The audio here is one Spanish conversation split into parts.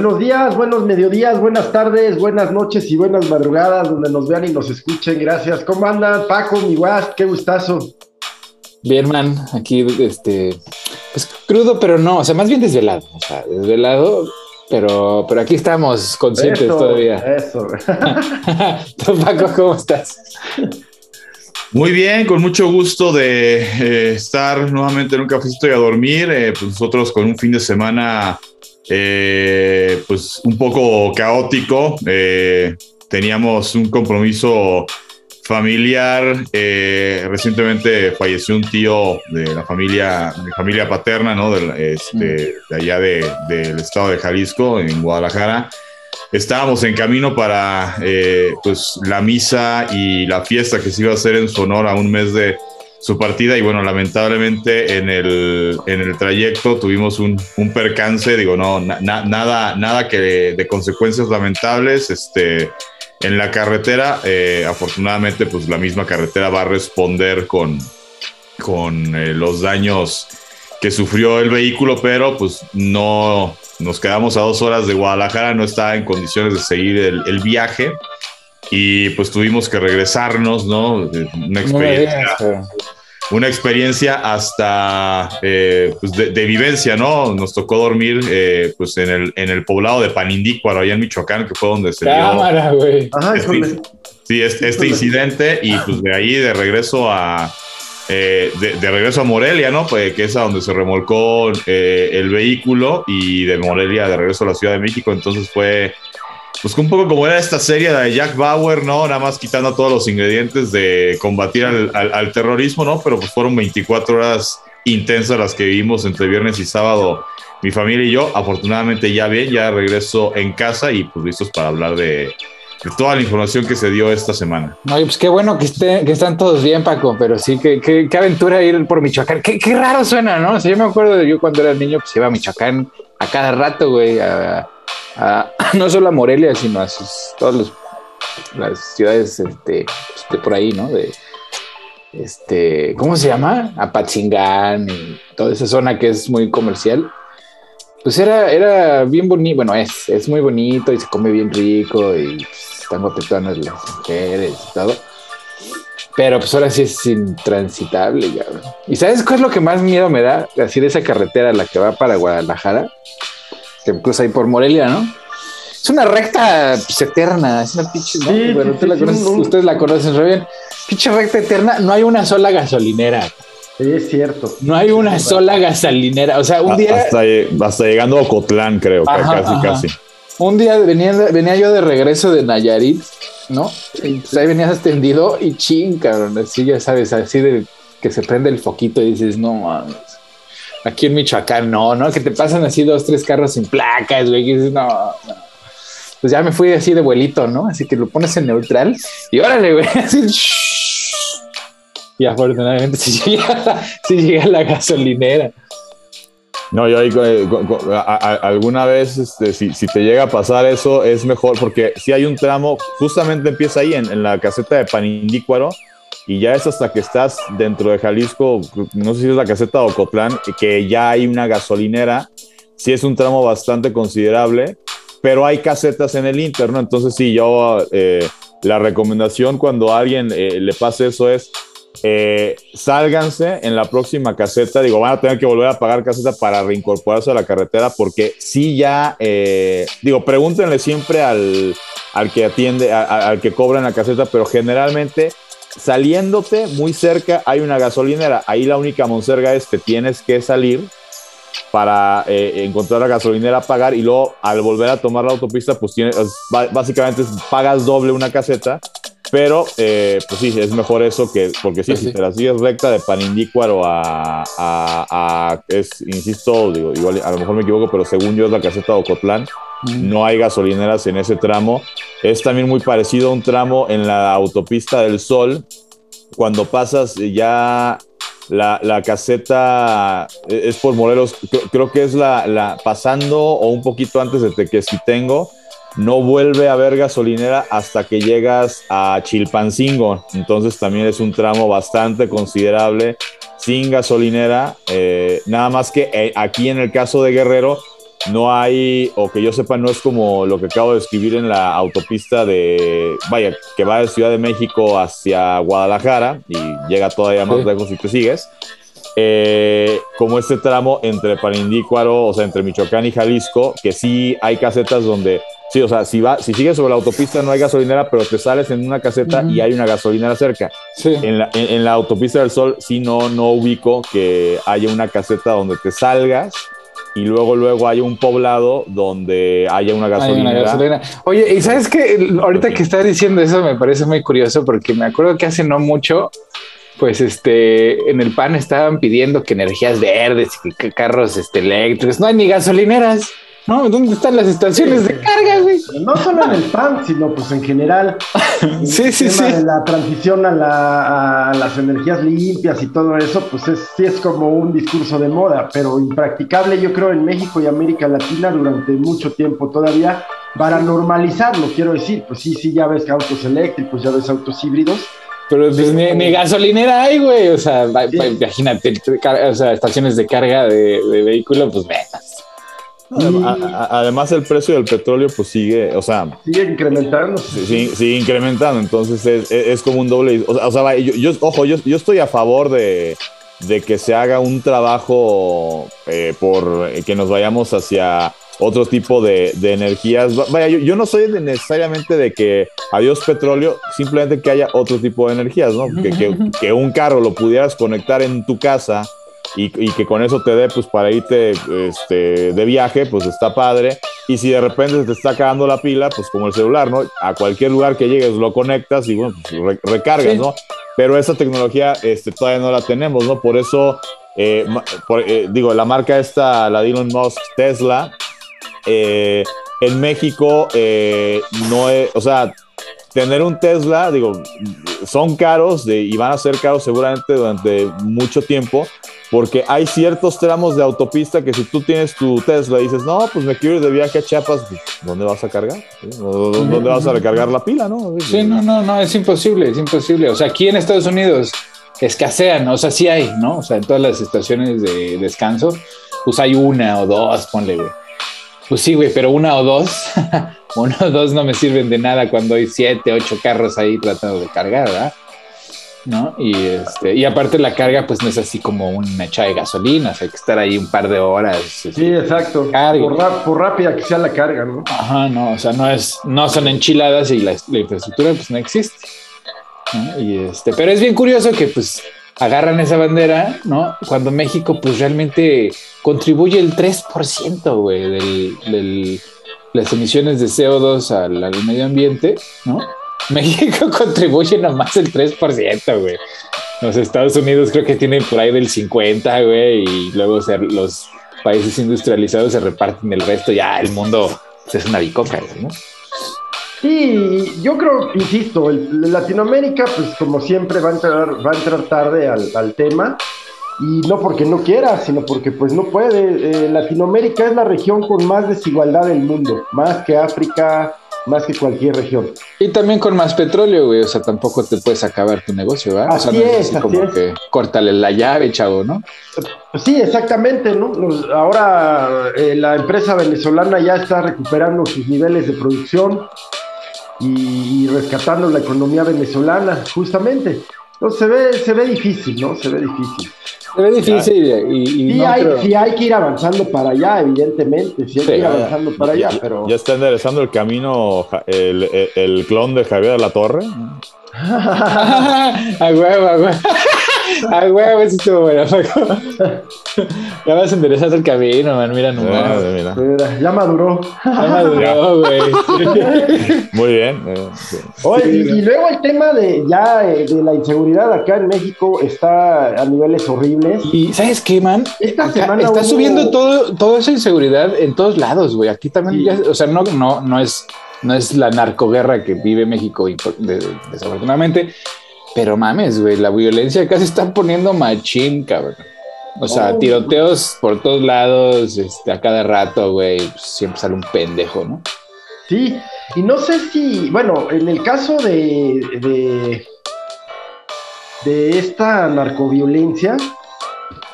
Buenos días, buenos mediodías, buenas tardes, buenas noches y buenas madrugadas, donde nos vean y nos escuchen. Gracias. ¿Cómo andan, Paco, mi guas? Qué gustazo. Bien, man, aquí, este, pues crudo, pero no, o sea, más bien desvelado, o sea, desvelado, pero, pero aquí estamos conscientes todavía. Eso. ¿Tú, Paco, cómo estás? Muy bien, con mucho gusto de eh, estar nuevamente en un cafecito y a dormir. Eh, pues nosotros con un fin de semana eh, pues un poco caótico. Eh, teníamos un compromiso familiar. Eh, recientemente falleció un tío de la familia, mi familia paterna, ¿no? Este, mm. De, allá del estado de Jalisco, en Guadalajara. Estábamos en camino para pues, la misa y la fiesta que se iba a hacer en su honor a un mes de, su partida y bueno, lamentablemente en el, en el trayecto tuvimos un, un percance, digo, no, nada, nada que de, consecuencias lamentables, este, en la carretera, eh, afortunadamente pues la misma carretera va a responder con, con eh, los daños que sufrió el vehículo, pero pues no, nos quedamos a dos horas de Guadalajara, no estaba en condiciones de seguir el viaje y pues tuvimos que regresarnos, ¿no? Una experiencia, una experiencia hasta eh, pues de, vivencia, ¿no? Nos tocó dormir eh, pues en el, en el poblado de Panindícuaro, allá en Michoacán, que fue donde se Cámara, güey. Este, sí, este, este incidente y pues de ahí de regreso a... Eh, de, regreso a Morelia, ¿no? Pues que es a donde se remolcó el vehículo y de Morelia de regreso a la Ciudad de México. Entonces fue pues un poco como era esta serie de Jack Bauer, ¿no? Nada más quitando todos los ingredientes de combatir al, terrorismo, ¿no? Pero pues fueron 24 horas intensas las que vivimos entre viernes y sábado, mi familia y yo. Afortunadamente ya bien, ya regreso en casa y pues listos para hablar de, toda la información que se dio esta semana. No, pues qué bueno que, esté, que están todos bien, Paco, pero sí, qué, qué, qué aventura ir por Michoacán. Qué, qué, raro suena, ¿no? O sea, yo me acuerdo de yo cuando era niño, pues iba a Michoacán a cada rato, güey, a no solo a Morelia, sino a todas las ciudades este, de por ahí, ¿no? De, este, ¿cómo se llama? Apatzingán y toda esa zona que es muy comercial. Pues era, era bien bonito, bueno, es, es muy bonito y se come bien rico y pues, están guapetonas las mujeres y todo. Pero pues ahora sí es intransitable ya. ¿Y sabes cuál es lo que más miedo me da? Así de esa carretera, la que va para Guadalajara que cruza ahí por Morelia, ¿no? Es una recta pues, eterna, es una pinche. Sí, bueno, ustedes la conocen re bien. Pinche recta eterna, no hay una sola gasolinera. Sí, es cierto. No hay una sola gasolinera. O sea, un día. Hasta, llegando a Ocotlán, creo, casi, casi. Un día venía, venía yo de regreso de Nayarit, ¿no? Y pues ahí venías extendido y ching, cabrón. Así ya sabes, así de que se prende el foquito y dices, no mames aquí en Michoacán, no, ¿no? Que te pasan así dos, tres carros sin placas, güey. Y dices, no. Pues ya me fui así de vuelito, ¿no? Así que lo pones en neutral y órale, güey, así. Y afortunadamente sí llega, sí llega la gasolinera. No, yo ahí, eh, alguna vez, este, si, si, te llega a pasar eso, es mejor, porque si hay un tramo, justamente empieza ahí en la caseta de Panindícuaro, y ya es hasta que estás dentro de Jalisco, no sé si es la caseta de Ocotlán, que ya hay una gasolinera, sí es un tramo bastante considerable, pero hay casetas en el Inter, ¿no? Entonces sí, yo eh, la recomendación cuando a alguien eh, le pase eso es, eh, sálganse en la próxima caseta, digo, van a tener que volver a pagar caseta para reincorporarse a la carretera, porque sí ya, digo, pregúntenle siempre al, al que atiende, al que cobra en la caseta, pero generalmente saliéndote muy cerca hay una gasolinera. Ahí la única monserga es que tienes que salir para eh, encontrar la gasolinera, pagar y luego al volver a tomar la autopista, pues tienes, básicamente pagas doble una caseta. Pero, eh, pues sí, es mejor eso que, porque sí, si te la sigues recta de Panindícuaro a, a, es, insisto, digo, igual a lo mejor me equivoco, pero según yo es la caseta de Ocotlán, no hay gasolineras en ese tramo. Es también muy parecido a un tramo en la autopista del Sol, cuando pasas ya la, caseta e, es por Morelos, creo, que es la, pasando o un poquito antes de Tequesquitengo, no vuelve a haber gasolinera hasta que llegas a Chilpancingo, entonces también es un tramo bastante considerable sin gasolinera, eh, nada más que eh, aquí en el caso de Guerrero no hay, o que yo sepa, no es como lo que acabo de escribir en la autopista de, vaya, que va de Ciudad de México hacia Guadalajara y llega todavía más lejos si te sigues. Eh, como este tramo entre Panindícuaro, o sea, entre Michoacán y Jalisco, que sí hay casetas donde, sí, o sea, si, va, si sigues sobre la autopista no hay gasolinera, pero te sales en una caseta y hay una gasolinera cerca. Sí. En la, en, en la autopista del Sol sí no, no ubico que haya una caseta donde te salgas y luego luego hay un poblado donde haya una Hay gasolinera. una gasolina. Oye, y sabes que ahorita que estás diciendo eso me parece muy curioso porque me acuerdo que hace no mucho, pues este, en el PAN estaban pidiendo que energías verdes y que carros este, eléctricos. No hay ni gasolineras. ¿No? ¿Dónde están las estaciones de carga, güey? No solo en el PAN, sino pues en general. Sí, sí, el tema sí. de la transición a, la- a las energías limpias y todo eso, pues es, sí es como un discurso de moda, pero impracticable yo creo en México y América Latina durante mucho tiempo todavía para normalizarlo, quiero decir, pues sí, sí, ya ves autos eléctricos, ya ves autos híbridos. Pero pues ni, ni gasolinera hay, güey. O sea, Sí. imagínate, o sea, estaciones de carga de, de vehículo, pues menos. Además, el precio del petróleo, pues sigue, o sea, Sigue incrementando. sigue, sigue incrementando, entonces es, es- como un doble. O sea, o sea, va, yo, yo- ojo, yo, yo estoy a favor de, de que se haga un trabajo eh, por eh, que nos vayamos hacia otro tipo de, de energías. Va- Vaya, yo, yo no soy necesariamente de que adiós petróleo, simplemente que haya otro tipo de energías, ¿no? Que, que- que un carro lo pudieras conectar en tu casa y, y que con eso te dé pues para irte este, de viaje, pues está padre. Y si de repente se te está acabando la pila, pues como el celular, ¿no? A cualquier lugar que llegues lo conectas y bueno, pues re- recargas, Sí. ¿no? Pero esa tecnología este, todavía no la tenemos, ¿no? Por eso, eh, por- eh, digo, la marca esta, la de Elon Musk, Tesla, eh, en México eh, no es, o sea, tener un Tesla, digo, son caros de- y van a ser caros seguramente durante mucho tiempo, porque hay ciertos tramos de autopista que si tú tienes tu Tesla y dices, no, pues me quiero ir de viaje a Chiapas, pues, ¿dónde vas a cargar? ¿Sí? ¿Dó- dó- ¿Dónde vas a recargar la pila, no? Sí, no, no, no, es imposible, es imposible. O sea, aquí en Estados Unidos escasean, o sea, sí hay, ¿no? O sea, en todas las estaciones de descanso, pues hay una o dos, ponle, güey. Pues sí, güey, pero una o dos, uno o dos no me sirven de nada cuando hay siete, ocho carros ahí tratando de cargar, ¿verdad? ¿No? Y, este, y aparte la carga, pues no es así como una echada de gasolina, o sea, hay que estar ahí un par de horas. este, Sí, exacto. Por, ra- por rápida que sea la carga, ¿no? Ajá, no, o sea, no es, no son enchiladas y la, la infraestructura pues no existe. ¿no? Y este, pero es bien curioso que pues agarran esa bandera, ¿no? Cuando México pues realmente contribuye el 3%, güey, del, del- las emisiones de CO2 al, medio ambiente, ¿no? México contribuye nomás el 3%, güey. Los Estados Unidos creo que tienen por ahí del 50, güey, y luego los países industrializados se reparten el resto, ya el mundo es una bicoca, ¿no? Sí, yo creo, insisto, el, Latinoamérica, pues como siempre, va a entrar, va a entrar tarde al, al tema. Y no porque no quiera, sino porque pues no puede. Eh, Latinoamérica es la región con más desigualdad del mundo, más que África, más que cualquier región. Y también con más petróleo, güey, o sea, tampoco te puedes acabar tu negocio, ¿verdad? Así o sea, no es, así así como es. que córtale la llave, chavo, ¿no? Pues sí, exactamente, ¿no? Ahora eh, la empresa venezolana ya está recuperando sus niveles de producción y, y rescatando la economía venezolana, justamente. Entonces se ve, se ve difícil, ¿no? Se ve difícil. Se ve difícil y, y Sí, no hay, creo- sí hay que ir avanzando para allá, evidentemente, sí hay Sí, que ir ya, avanzando para allá, pero... Ya está enderezando el camino el, el- el clon de Javier de la Torre. a huevo, a huevo. A huevo, eso estuvo bueno, Paco. Ya vas enderezando el camino, man, mira nomás. Mira. Mira, ya maduró. Ya maduró, güey. Muy bien. eh, sí. Oye, y, y luego el tema de ya eh, de la inseguridad acá en México está a niveles horribles. Y ¿sabes qué, man? Esta Acá semana está hubo- subiendo todo, toda esa inseguridad en todos lados, güey. Aquí también, Sí. ya- o sea, no, no, no es, no es la narcoguerra que vive México, de- desafortunadamente, pero mames, güey, la violencia acá se está poniendo machín, cabrón. O sea, Oh. tiroteos por todos lados, este, a cada rato, güey, pues, siempre sale un pendejo, ¿no? Sí, y no sé si, bueno, en el caso de, de, de esta narcoviolencia,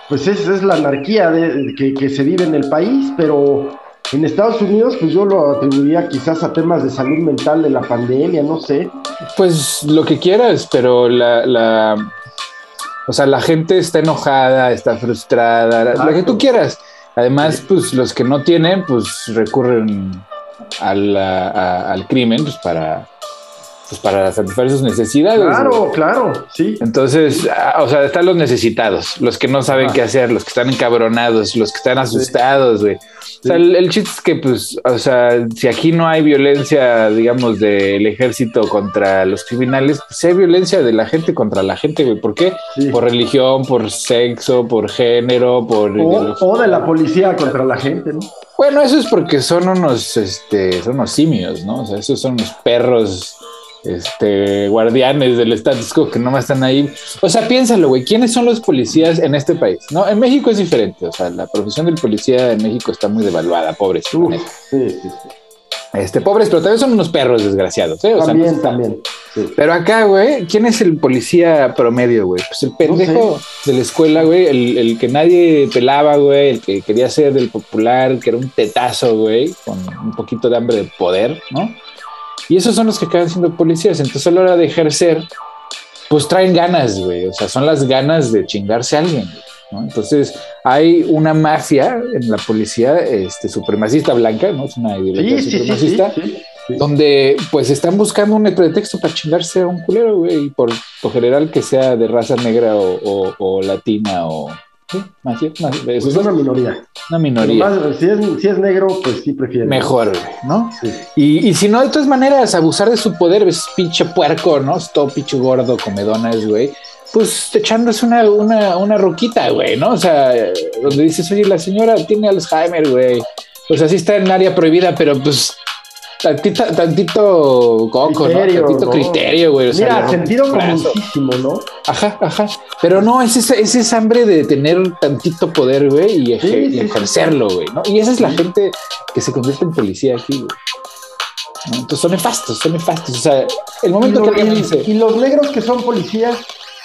pues es, es la anarquía de- que, que se vive en el país, pero En Estados Unidos, pues yo lo atribuiría quizás a temas de salud mental de la pandemia, no sé. Pues lo que quieras, pero la, la o sea, la gente está enojada, está frustrada, lo que tú quieras. Además, pues los que no tienen, pues recurren al, al crimen pues, para, pues para satisfacer sus necesidades. Claro, claro, sí. Entonces, ah, o sea, están los necesitados, los que no saben qué hacer, los que están encabronados, los que están asustados, güey. O sea, el, chiste es que, pues, o sea, si aquí no hay violencia, digamos, del ejército contra los criminales, pues hay violencia de la gente contra la gente, güey. ¿Por qué? Por religión, por sexo, por género, por... O, de la policía contra la gente, ¿no? Bueno, eso es porque son unos, este, son unos simios, ¿no? O sea, esos son unos perros este, guardianes del status quo que no están ahí. O sea, piénsalo, güey, ¿quiénes son los policías en este país? ¿No? En México es diferente, o sea, la profesión del policía en México está muy devaluada, pobres. sí, sí, sí. Este, pobres, pero también son unos perros desgraciados, ¿eh? también, también. Pero acá, güey, ¿quién es el policía promedio, güey? Pues el pendejo de la escuela, güey, el, el, que nadie pelaba, güey, el que quería ser del popular, que era un tetazo, güey, con un poquito de hambre de poder, ¿no? Y esos son los que acaban siendo policías. Entonces a la hora de ejercer, pues traen ganas, güey. O sea, son las ganas de chingarse a alguien. ¿no? Entonces hay una mafia en la policía este, supremacista blanca, ¿no? Es una ideología supremacista. donde pues están buscando un pretexto para chingarse a un culero, güey, por lo general que sea de raza negra o latina o, Sí, más, más, es una minoría. Una minoría. si, es, negro, pues sí prefiere. Mejor, ¿no? Sí. Y, y, si no, de todas maneras, abusar de su poder, es pinche puerco, ¿no? Todo pinche gordo, comedonas, güey. Pues echándose una, una, una roquita, güey, ¿no? O sea, donde dices, oye, la señora tiene Alzheimer, güey. Pues así está en área prohibida, pero pues tantito, tantito coco, criterio, ¿no? Tantito criterio, güey. Mira, sentido comúnísimo, ¿no? Ajá, ajá. Pero no, es esa, es hambre de tener tantito poder, güey, y, ejercerlo, güey, ¿no? Y esa es la gente que se convierte en policía aquí, güey. Entonces son nefastos, son nefastos. O sea, el momento que alguien dice. ¿Y los negros que son policías?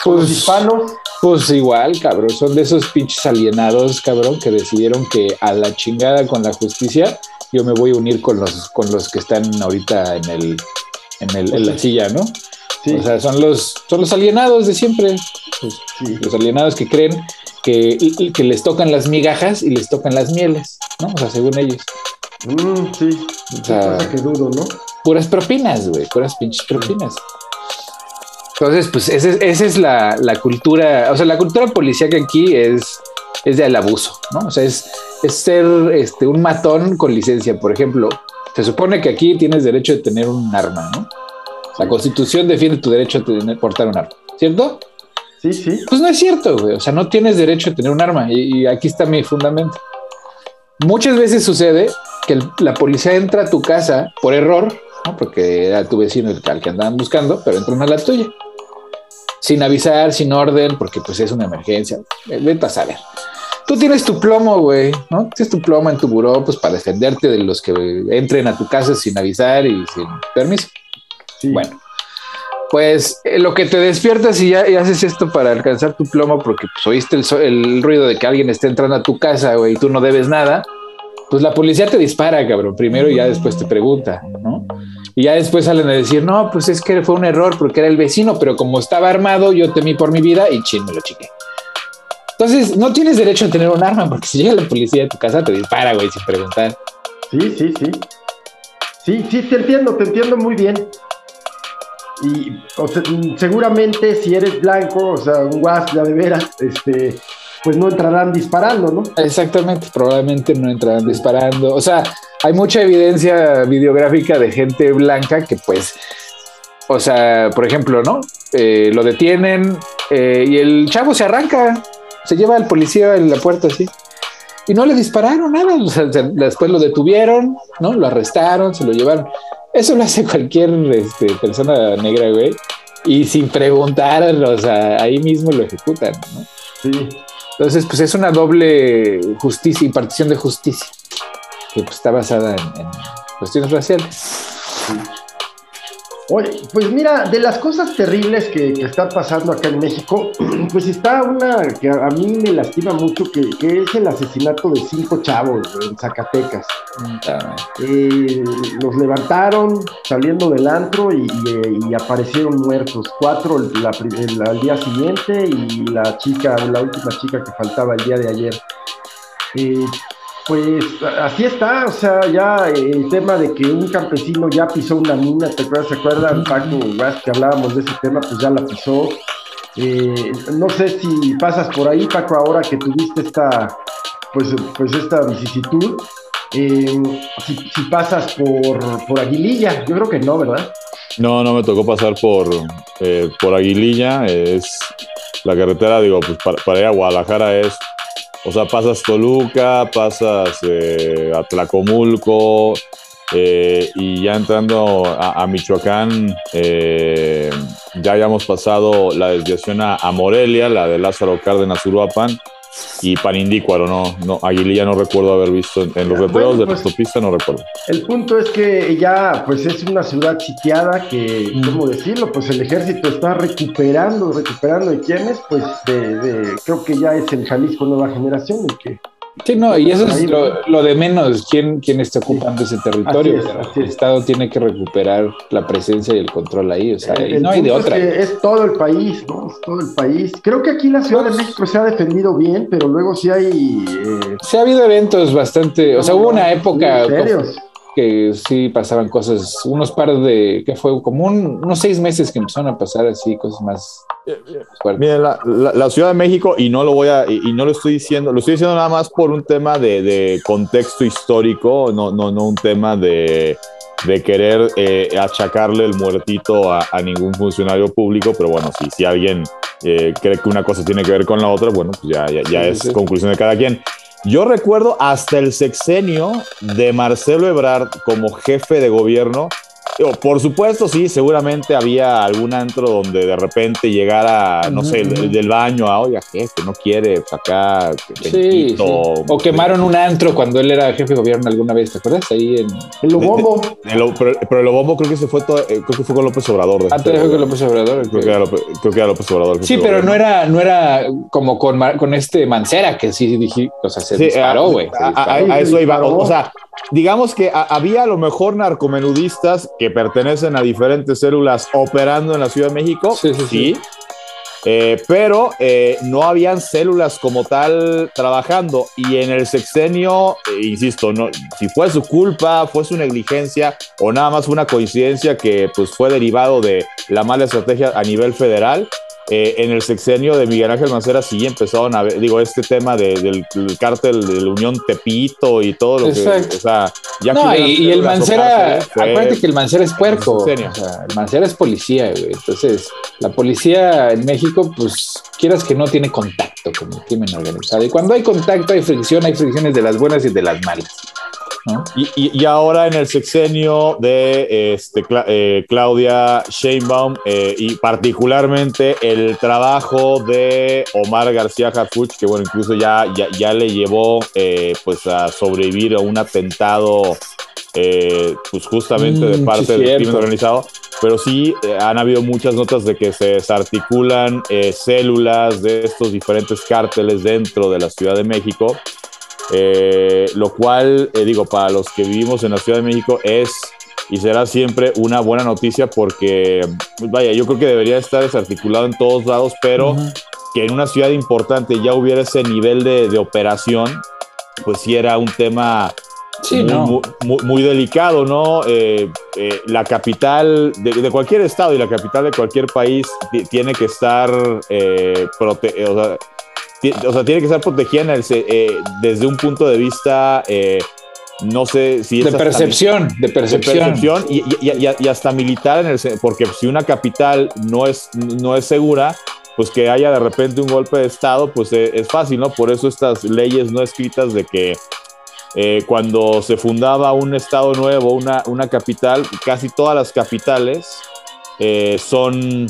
Pues, los hispanos. Pues igual, cabrón. Son de esos pinches alienados, cabrón, que decidieron que a la chingada con la justicia yo me voy a unir con los, con los que están ahorita en, el, en, el, en la silla, ¿no? O sea, son los, son los alienados de siempre. Pues, los alienados que creen que, que, les tocan las migajas y les tocan las mieles, ¿no? O sea, según ellos. Mm, sí. O sea, que dudo, ¿no? Puras propinas, güey, puras pinches propinas. Entonces, pues esa es la, la, cultura, o sea, la cultura policíaca aquí es, es del abuso, ¿no? O sea, es, es ser este, un matón con licencia. Por ejemplo, se supone que aquí tienes derecho de tener un arma, ¿no? La constitución defiende tu derecho a tener, portar un arma, ¿cierto? Sí, sí. Pues no es cierto, güey. O sea, no tienes derecho a tener un arma. Y, aquí está mi fundamento. Muchas veces sucede que la policía entra a tu casa por error, ¿no? porque era tu vecino el que andaban buscando, pero entran a la tuya. Sin avisar, sin orden, porque pues es una emergencia. Vete a saber. Tú tienes tu plomo, güey, ¿no? Tienes tu plomo en tu buró, pues para defenderte de los que entren a tu casa sin avisar y sin permiso. Bueno, pues eh, lo que te despiertas y ya haces esto para alcanzar tu plomo porque pues, oíste el, ruido de que alguien esté entrando a tu casa, güey, y tú no debes nada, pues la policía te dispara, cabrón, primero y ya después te pregunta, ¿no? Y ya después salen a decir, no, pues es que fue un error porque era el vecino, pero como estaba armado, yo temí por mi vida y ching, me lo chiqué. Entonces, no tienes derecho a tener un arma porque si llega la policía a tu casa te dispara, güey, sin preguntar. Sí, sí, sí. Sí, sí, te entiendo, te entiendo muy bien. Y seguramente si eres blanco, o sea, un guasla de veras, este, pues no entrarán disparando, ¿no? Exactamente, probablemente no entrarán disparando. O sea, hay mucha evidencia videográfica de gente blanca que pues, o sea, por ejemplo, ¿no? Eh, lo detienen eh, y el chavo se arranca, se lleva al policía en la puerta así. Y no le dispararon nada, después lo detuvieron, ¿no? Lo arrestaron, se lo llevaron. Eso lo hace cualquier este, persona negra, güey. Y sin preguntar, o sea, ahí mismo lo ejecutan, ¿no? Sí. Entonces, pues es una doble justicia, impartición de justicia, que pues, está basada en, cuestiones raciales. Oye, pues mira, de las cosas terribles que, que, están pasando acá en México, pues está una que a, mí me lastima mucho, que, que, es el asesinato de cinco chavos en Zacatecas. Eh, los levantaron saliendo del antro y, y, y aparecieron muertos. Cuatro la, al día siguiente y la chica, la última chica que faltaba el día de ayer. Eh, pues así está, o sea, ya el tema de que un campesino ya pisó una mina, ¿te acuerdas? ¿Se acuerdan, Paco, que hablábamos de ese tema? Pues ya la pisó. Eh, no sé si pasas por ahí, Paco, ahora que tuviste esta, pues, pues esta vicisitud, eh, si, pasas por, por Aguililla, yo creo que no, ¿verdad? No, no me tocó pasar por, eh, por Aguililla, es la carretera, digo, pues para, para ir a Guadalajara es o sea, pasas Toluca, pasas eh, a Tlacomulco eh, y ya entrando a, Michoacán, eh, ya habíamos pasado la desviación a, Morelia, la de Lázaro Cárdenas Uruapan y Panindícuaro, no, no, Aguililla no recuerdo haber visto en, los letreros de la pues, autopista, no recuerdo. El punto es que ya, pues es una ciudad sitiada que, mm. ¿cómo decirlo? Pues el ejército está recuperando, recuperando de quiénes, pues de, creo que ya es el Jalisco Nueva Generación el que Sí, no, y eso es lo, de menos, quién, quién está ocupando ese territorio. el Estado tiene que recuperar la presencia y el control ahí, o sea, no hay de otra. Es, todo el país, ¿no? Es todo el país. Creo que aquí la Ciudad de México se ha defendido bien, pero luego sí hay... Eh, se ha habido eventos bastante, o sea, hubo una época... Serios que sí pasaban cosas, unos par de, que fue como unos seis meses que empezaron a pasar así, cosas más Miren, la, Ciudad de México, y no lo voy a, y, no lo estoy diciendo, lo estoy diciendo nada más por un tema de, contexto histórico, no, no, no un tema de, de querer eh, achacarle el muertito a, ningún funcionario público, pero bueno, si, si alguien eh, cree que una cosa tiene que ver con la otra, bueno, pues ya, ya, es conclusión de cada quien. Yo recuerdo hasta el sexenio de Marcelo Ebrard como jefe de gobierno, por supuesto, sí, seguramente había algún antro donde de repente llegara, no sé, el, del baño a, oye, jefe, no quiere pues, acá. Sí, O quemaron un antro cuando él era jefe de gobierno alguna vez, ¿te acuerdas? Ahí en. El Lobombo. pero, el Lobombo creo que se fue todo, eh, creo que fue con López Obrador. Ah, fue con López Obrador. Creo, que era López, creo que era López Obrador. Sí, pero no era, no era como con, con este Mancera, que sí dije, o sea, se disparó, güey. A, eso iba. O sea, digamos que había a lo mejor narcomenudistas que pertenecen a diferentes células operando en la Ciudad de México, sí, sí, eh, pero eh, no habían células como tal trabajando y en el sexenio, eh, insisto, no, si fue su culpa, fue su negligencia o nada más fue una coincidencia que pues fue derivado de la mala estrategia a nivel federal, eh, en el sexenio de Miguel Ángel Mancera sí empezaron a ver, digo, este tema del, cártel de la Unión Tepito y todo lo que, o sea, ya No, y, el Mancera, acuérdate que el Mancera es puerco, o sea, el Mancera es policía, güey, entonces la policía en México, pues quieras que no tiene contacto con el crimen organizado, y cuando hay contacto hay fricción, hay fricciones de las buenas y de las malas. Y, ahora en el sexenio de este, eh, Claudia Sheinbaum eh, y particularmente el trabajo de Omar García Harfuch, que bueno, incluso ya, ya, le llevó eh, pues a sobrevivir a un atentado pues justamente de mm, parte del crimen organizado, pero sí han habido muchas notas de que se desarticulan células de estos diferentes cárteles dentro de la Ciudad de México eh, lo cual, eh, digo, para los que vivimos en la Ciudad de México es y será siempre una buena noticia porque, vaya, yo creo que debería estar desarticulado en todos lados, pero que en una ciudad importante ya hubiera ese nivel de, operación, pues sí era un tema muy, delicado, ¿no? Eh, la capital de, cualquier estado y la capital de cualquier país tiene que estar protegida o sea, tiene que ser protegida eh, desde un punto de vista, eh, no sé si es... De percepción, de percepción. y, hasta militar, en el, porque si una capital no es, no es segura, pues que haya de repente un golpe de Estado, pues eh, es fácil, ¿no? Por eso estas leyes no escritas de que cuando se fundaba un Estado nuevo, una, una capital, casi todas las capitales son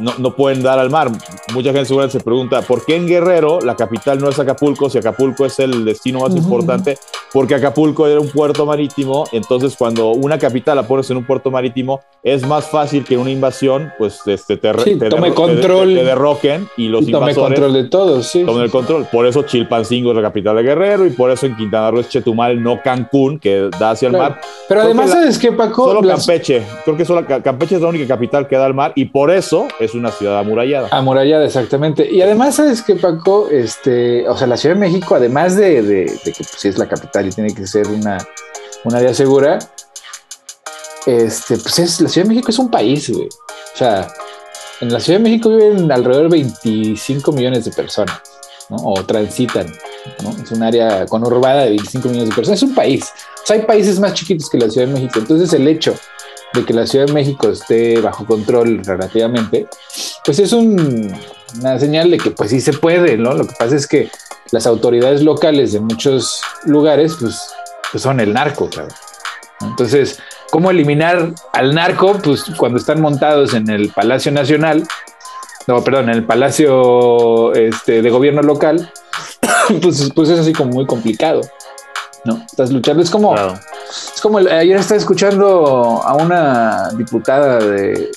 no, no, pueden dar al mar. Mucha gente seguramente se pregunta, ¿por qué en Guerrero la capital no es Acapulco si Acapulco es el destino más importante? Porque Acapulco era un puerto marítimo, entonces cuando una capital la pones en un puerto marítimo, es más fácil que una invasión, pues este, te, tome control, te, derroquen y los y tome control de todos, sí. Tomen el control. Por eso Chilpancingo es la capital de Guerrero y por eso en Quintana Roo es Chetumal, no Cancún, que da hacia el mar. Pero además, ¿sabes qué, Paco? Solo Campeche. Creo que solo Campeche es la única capital que da al mar y por eso es una ciudad amurallada. Amurallada, exactamente. Y además, ¿sabes qué, Paco? Este, o sea, la Ciudad de México, además de, de, que pues, es la capital y tiene que ser una, una área segura, este, pues es, la Ciudad de México es un país, güey. O sea, en la Ciudad de México viven alrededor de 25 millones de personas, ¿no? O transitan, ¿no? Es un área conurbada de 25 millones de personas. Es un país. O sea, hay países más chiquitos que la Ciudad de México. Entonces, el hecho de que la Ciudad de México esté bajo control relativamente, pues es una señal de que pues sí se puede, ¿no? Lo que pasa es que las autoridades locales de muchos lugares, pues, pues son el narco, claro. Entonces, ¿cómo eliminar al narco? Pues cuando están montados en el Palacio Nacional, no, perdón, en el Palacio este, de Gobierno Local, pues, pues es así como muy complicado. ¿no? Estás luchando, es como, como ayer estaba escuchando a una diputada de,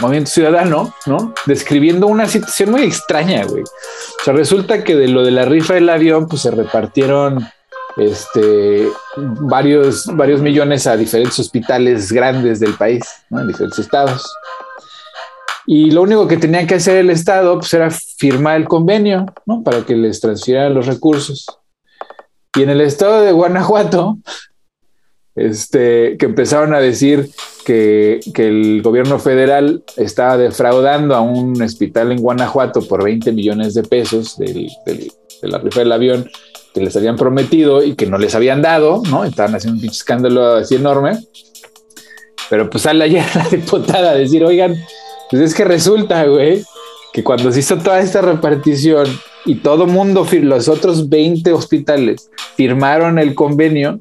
Movimiento Ciudadano, ¿no? Describiendo una situación muy extraña, güey. O sea, resulta que de lo de la rifa del avión, pues se repartieron este, varios, varios millones a diferentes hospitales grandes del país, ¿no? En diferentes estados. Y lo único que tenía que hacer el Estado pues, era firmar el convenio, ¿no? Para que les transfieran los recursos. Y en el estado de Guanajuato, este, que empezaron a decir que, el gobierno federal estaba defraudando a un hospital en Guanajuato por 20 millones de pesos de la rifa del avión que les habían prometido y que no les habían dado, ¿no? Estaban haciendo un pinche escándalo así enorme. Pero pues sale ayer la diputada a decir, oigan, pues es que resulta, güey, que cuando se hizo toda esta repartición y todo mundo, los otros 20 hospitales firmaron el convenio,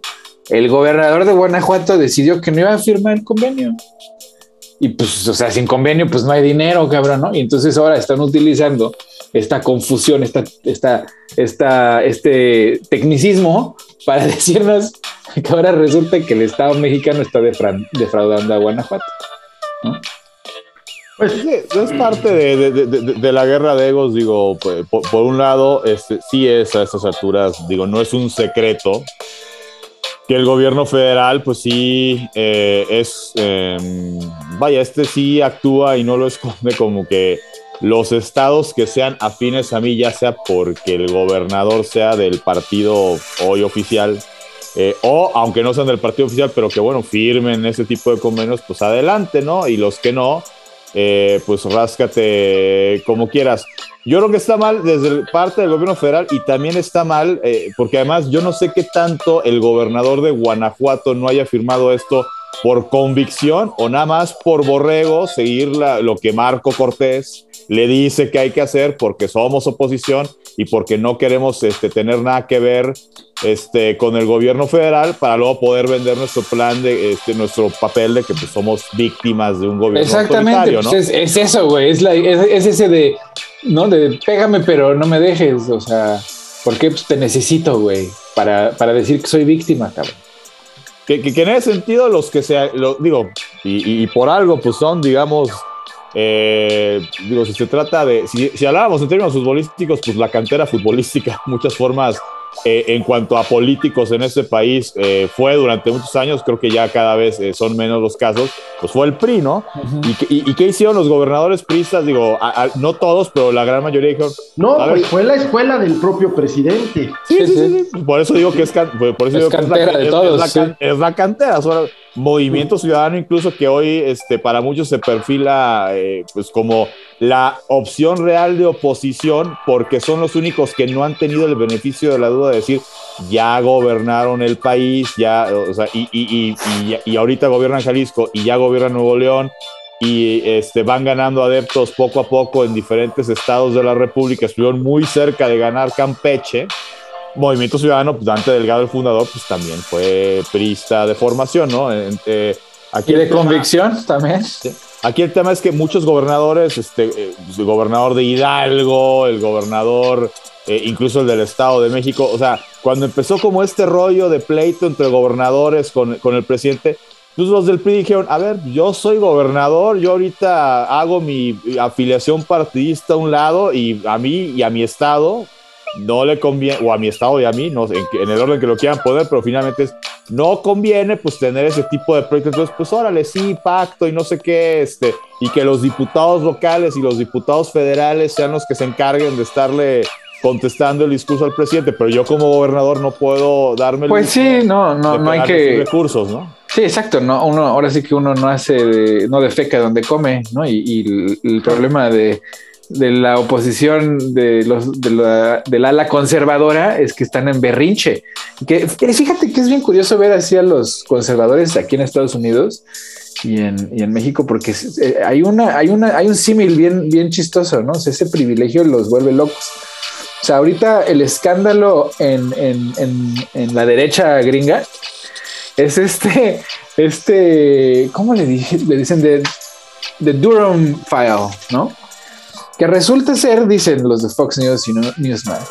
el gobernador de Guanajuato decidió que no iba a firmar el convenio. Y pues, o sea, sin convenio, pues no hay dinero, cabrón, ¿no? Y entonces ahora están utilizando esta confusión, esta, esta, esta, este tecnicismo para decirnos que ahora resulta que el Estado mexicano está defraudando a Guanajuato. ¿no? Pues es parte de, la guerra de egos, digo, por, un lado, este, sí es a estas alturas, digo, no es un secreto que el gobierno federal, pues sí, eh, es, em, vaya, este sí actúa y no lo esconde como que los estados que sean afines a mí, ya sea porque el gobernador sea del partido hoy oficial, eh, o aunque no sean del partido oficial, pero que bueno, firmen ese tipo de convenios, pues adelante, ¿no? Y los que no, eh, pues ráscate como quieras. Yo creo que está mal desde parte del gobierno federal y también está mal eh, porque además yo no sé qué tanto el gobernador de Guanajuato no haya firmado esto por convicción o nada más por borrego, seguir lo que Marco Cortés le dice que hay que hacer porque somos oposición y porque no queremos este, tener nada que ver este, con el gobierno federal para luego poder vender nuestro plan de este, nuestro papel de que pues, somos víctimas de un gobierno Exactamente, pues es, eso, güey, es, es, ese de, ¿no? De pégame pero no me dejes, o sea, porque pues, te necesito, güey, para, para decir que soy víctima, cabrón. Que, en ese sentido los que se, digo, y, y, por algo pues son, digamos, eh, digo, si se trata de, si, si hablábamos en términos futbolísticos, pues la cantera futbolística, muchas formas eh, en cuanto a políticos en este país eh, fue durante muchos años, creo que ya cada vez eh, son menos los casos, pues fue el PRI, ¿no? ¿Y, qué hicieron los gobernadores pristas? Digo, no todos, pero la gran mayoría dijeron... No, pues fue la escuela del propio presidente. Sí, sí, sí. Por eso digo que es, por eso digo que es la, de todos, es, la, cantera. Movimiento Ciudadano incluso que hoy este, para muchos se perfila pues como la opción real de oposición porque son los únicos que no han tenido el beneficio de la duda de decir ya gobernaron el país, ya, o sea, y, y, y, y, ahorita gobiernan Jalisco y ya gobiernan Nuevo León y este, van ganando adeptos poco a poco en diferentes estados de la República, estuvieron muy cerca de ganar Campeche. Movimiento Ciudadano, pues Dante Delgado, el fundador, pues también fue prista de formación, ¿no? Eh, aquí y de convicción también. Aquí el tema es que muchos gobernadores, este, eh, el gobernador de Hidalgo, el gobernador, eh, incluso el del Estado de México, o sea, cuando empezó como este rollo de pleito entre gobernadores con, con el presidente, pues los del PRI dijeron, a ver, yo soy gobernador, yo ahorita hago mi afiliación partidista a un lado y a mí y a mi estado no le conviene, o a mi estado y a mí, no en, en el orden que lo quieran poner, pero finalmente es, no conviene pues tener ese tipo de proyectos. Entonces, pues órale, sí, pacto y no sé qué, este, y que los diputados locales y los diputados federales sean los que se encarguen de estarle contestando el discurso al presidente, pero yo como gobernador no puedo darme el Pues sí, no, no, no hay que. recursos, ¿no? Sí, exacto. No, uno, ahora sí que uno no hace, de- no defeca donde come, ¿no? Y, y el, el problema de, de la oposición de los de la, del ala conservadora es que están en berrinche. Que fíjate que es bien curioso ver así a los conservadores aquí en Estados Unidos y en, y en México, porque eh, hay una, hay una, hay un símil bien, bien chistoso, ¿no? O sea, ese privilegio los vuelve locos. O sea, ahorita el escándalo en, en, en, en la derecha gringa es este, este, ¿cómo le, dije? le dicen? De, de Durham File, ¿no? Que resulta ser, dicen los de Fox News y Newsmax,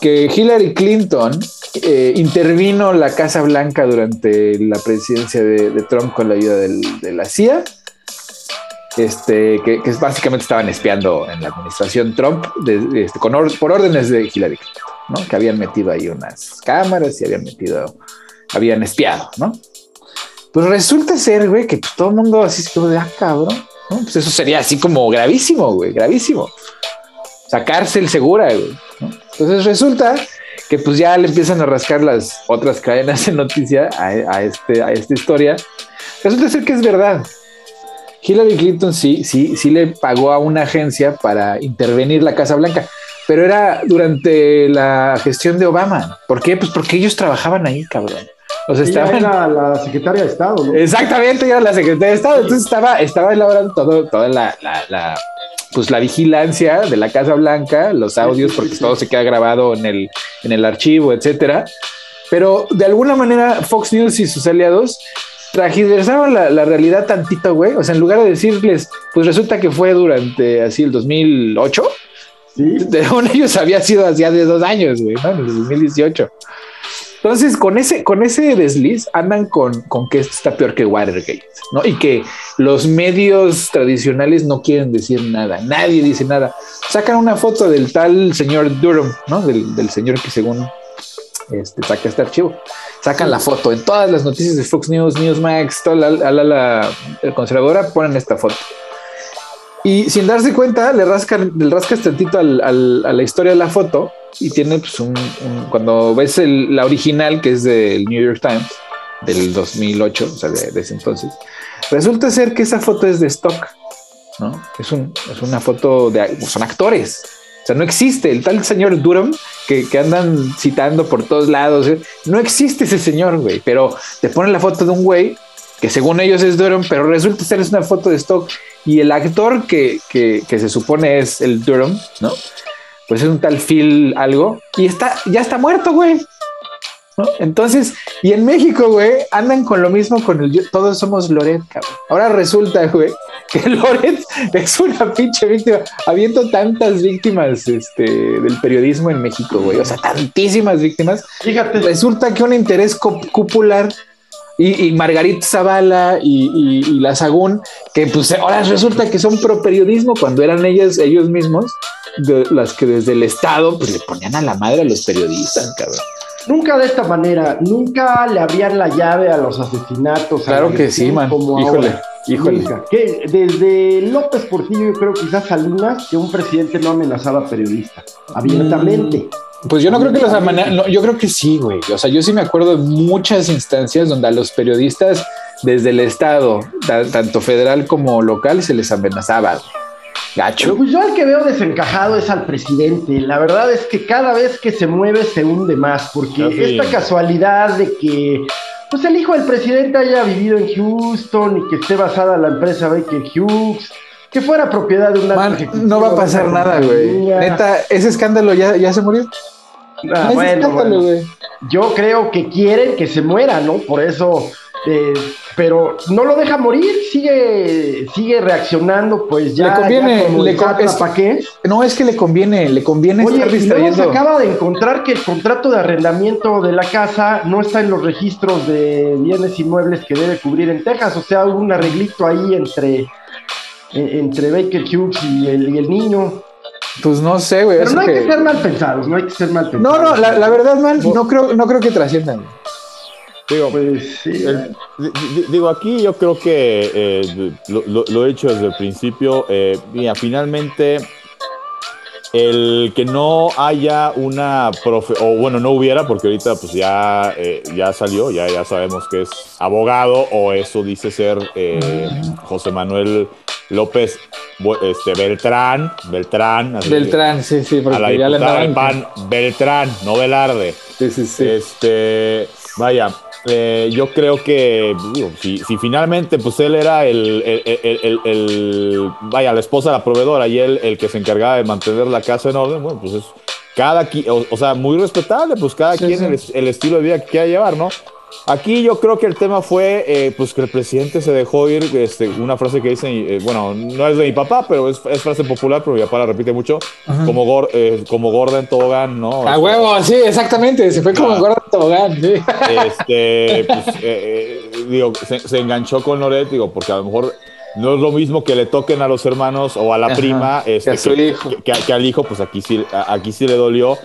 que Hillary Clinton eh, intervino la Casa Blanca durante la presidencia de, de Trump con la ayuda del- de la CIA, este, que, que básicamente estaban espiando en la administración Trump de- este, con or- por órdenes de Hillary Clinton, ¿no? Que habían metido ahí unas cámaras y habían metido, habían espiado, ¿no? Pues resulta ser, güey, que todo el mundo así es como de, ah, cabrón, Pues eso sería así como gravísimo, güey, gravísimo. O sea, cárcel segura, güey. Entonces resulta que pues ya le empiezan a rascar las otras cadenas de noticia a, a este, a esta historia. Resulta ser que es verdad. Hillary Clinton sí, sí, sí le pagó a una agencia para intervenir la Casa Blanca, pero era durante la gestión de Obama. ¿Por qué? Pues porque ellos trabajaban ahí, cabrón. O sea, Ella estaban... era la secretaria de Estado, ¿no? Exactamente, era la secretaria de Estado. Entonces estaba, estaba elaborando todo, toda la, la, la, pues la vigilancia de la Casa Blanca, los audios, porque todo se queda grabado en el, en el archivo, etcétera. Pero de alguna manera Fox News y sus aliados tragiversaban la, la realidad tantito, güey. O sea, en lugar de decirles, pues resulta que fue durante así el 2008, Sí. según ellos había sido hacía de dos años, güey, ¿no? En el 2018. Entonces, con ese, con ese desliz andan con, con que esto está peor que Watergate, ¿no? Y que los medios tradicionales no quieren decir nada, nadie dice nada. Sacan una foto del tal señor Durham, ¿no? Del, del señor que según este, saca este archivo. Sacan la foto en todas las noticias de Fox News, Newsmax, toda la, la, la- la conservadora ponen esta foto. Y sin darse cuenta, le rascan, le rascas tantito al- al- a la historia de la foto y tiene pues un, un- cuando ves el- la original que es del New York Times del 2008, o sea, de, de ese entonces, resulta ser que esa foto es de stock, ¿no? Es, un, es una foto de, son actores. O sea, no existe el tal señor Durham que, que andan citando por todos lados. ¿eh? No existe ese señor, güey, pero te ponen la foto de un güey que según ellos es Durham, pero resulta ser es una foto de stock y el actor que, que, que se supone es el Durham, ¿no? Pues es un tal Phil algo y está, ya está muerto, güey. ¿no? Entonces, y en México, güey, andan con lo mismo con el todos somos Loret, cabrón. Ahora resulta, güey, que Loret es una pinche víctima. Habiendo tantas víctimas este, del periodismo en México, güey, o sea, tantísimas víctimas, Fíjate, resulta que un interés cupular y, y Margarita Zavala y, y, y la Sagún, que pues ahora resulta que son pro periodismo cuando eran ellas, ellos mismos, de, las que desde el Estado pues le ponían a la madre a los periodistas, cabrón. nunca de esta manera, nunca le abrían la llave a los asesinatos. Claro la que sí, man. como Híjole, ahora. híjole. Que desde López Portillo, yo creo quizás Salinas, que un presidente no amenazaba a periodistas abiertamente. Pues yo no creo que los amana- no, yo creo que sí, güey. O sea, yo sí me acuerdo de muchas instancias donde a los periodistas desde el Estado, ta- tanto federal como local, se les amenazaba. güey. Gacho. pues yo al que veo desencajado es al presidente. La verdad es que cada vez que se mueve se hunde más, porque sí. esta casualidad de que pues el hijo del presidente haya vivido en Houston y que esté basada la empresa Baker Hughes, que fuera propiedad de una Man, no va a pasar nada, güey. Neta, ese escándalo ya, ya se murió. Ah, Ese bueno, escándalo, bueno. güey. Yo creo que quieren que se muera, ¿no? Por eso Eh, pero no lo deja morir, sigue, sigue reaccionando, pues ya. Le conviene, le ¿para qué? No, es que le conviene, le conviene Oye, estar distrayendo. se acaba de encontrar que el contrato de arrendamiento de la casa no está en los registros de bienes inmuebles que debe cubrir en Texas, o sea, hubo un arreglito ahí entre, entre Baker Hughes y el, y el niño. Pues no sé, güey. Pero no hay que... ser mal pensados, no hay que ser mal pensados. No, no, la, verdad, mal, no creo, no creo que trasciendan. Digo, pues, digo, aquí yo creo que eh, lo, he dicho desde el principio. Eh, mira, finalmente, el que no haya una profe, o bueno, no hubiera, porque ahorita pues ya, eh, ya salió, ya, ya sabemos que es abogado, o eso dice ser José Manuel López este, Beltrán, Beltrán. Beltrán, sí, sí, porque a la ya le PAN, Beltrán, no Velarde. Sí, sí, sí. Este, vaya, eh, yo creo que si, finalmente pues él era el, el, vaya, la esposa, la proveedora y él el que se encargaba de mantener la casa en orden, bueno, pues es cada o, o sea, muy respetable, pues cada quien El, estilo de vida que quiera llevar, ¿no? Aquí yo creo que el tema fue eh, pues que el presidente se dejó ir, este, una frase que dice, eh, bueno, no es de mi papá, pero es, frase popular, pero mi papá la repite mucho, como, eh, como gorda en tobogán, ¿no? A huevo, sí, exactamente, se fue como gorda en tobogán, sí. Este, pues, digo, se, enganchó con Loret, digo, porque a lo mejor no es lo mismo que le toquen a los hermanos o a la prima este, que, al hijo, pues aquí sí, aquí sí le dolió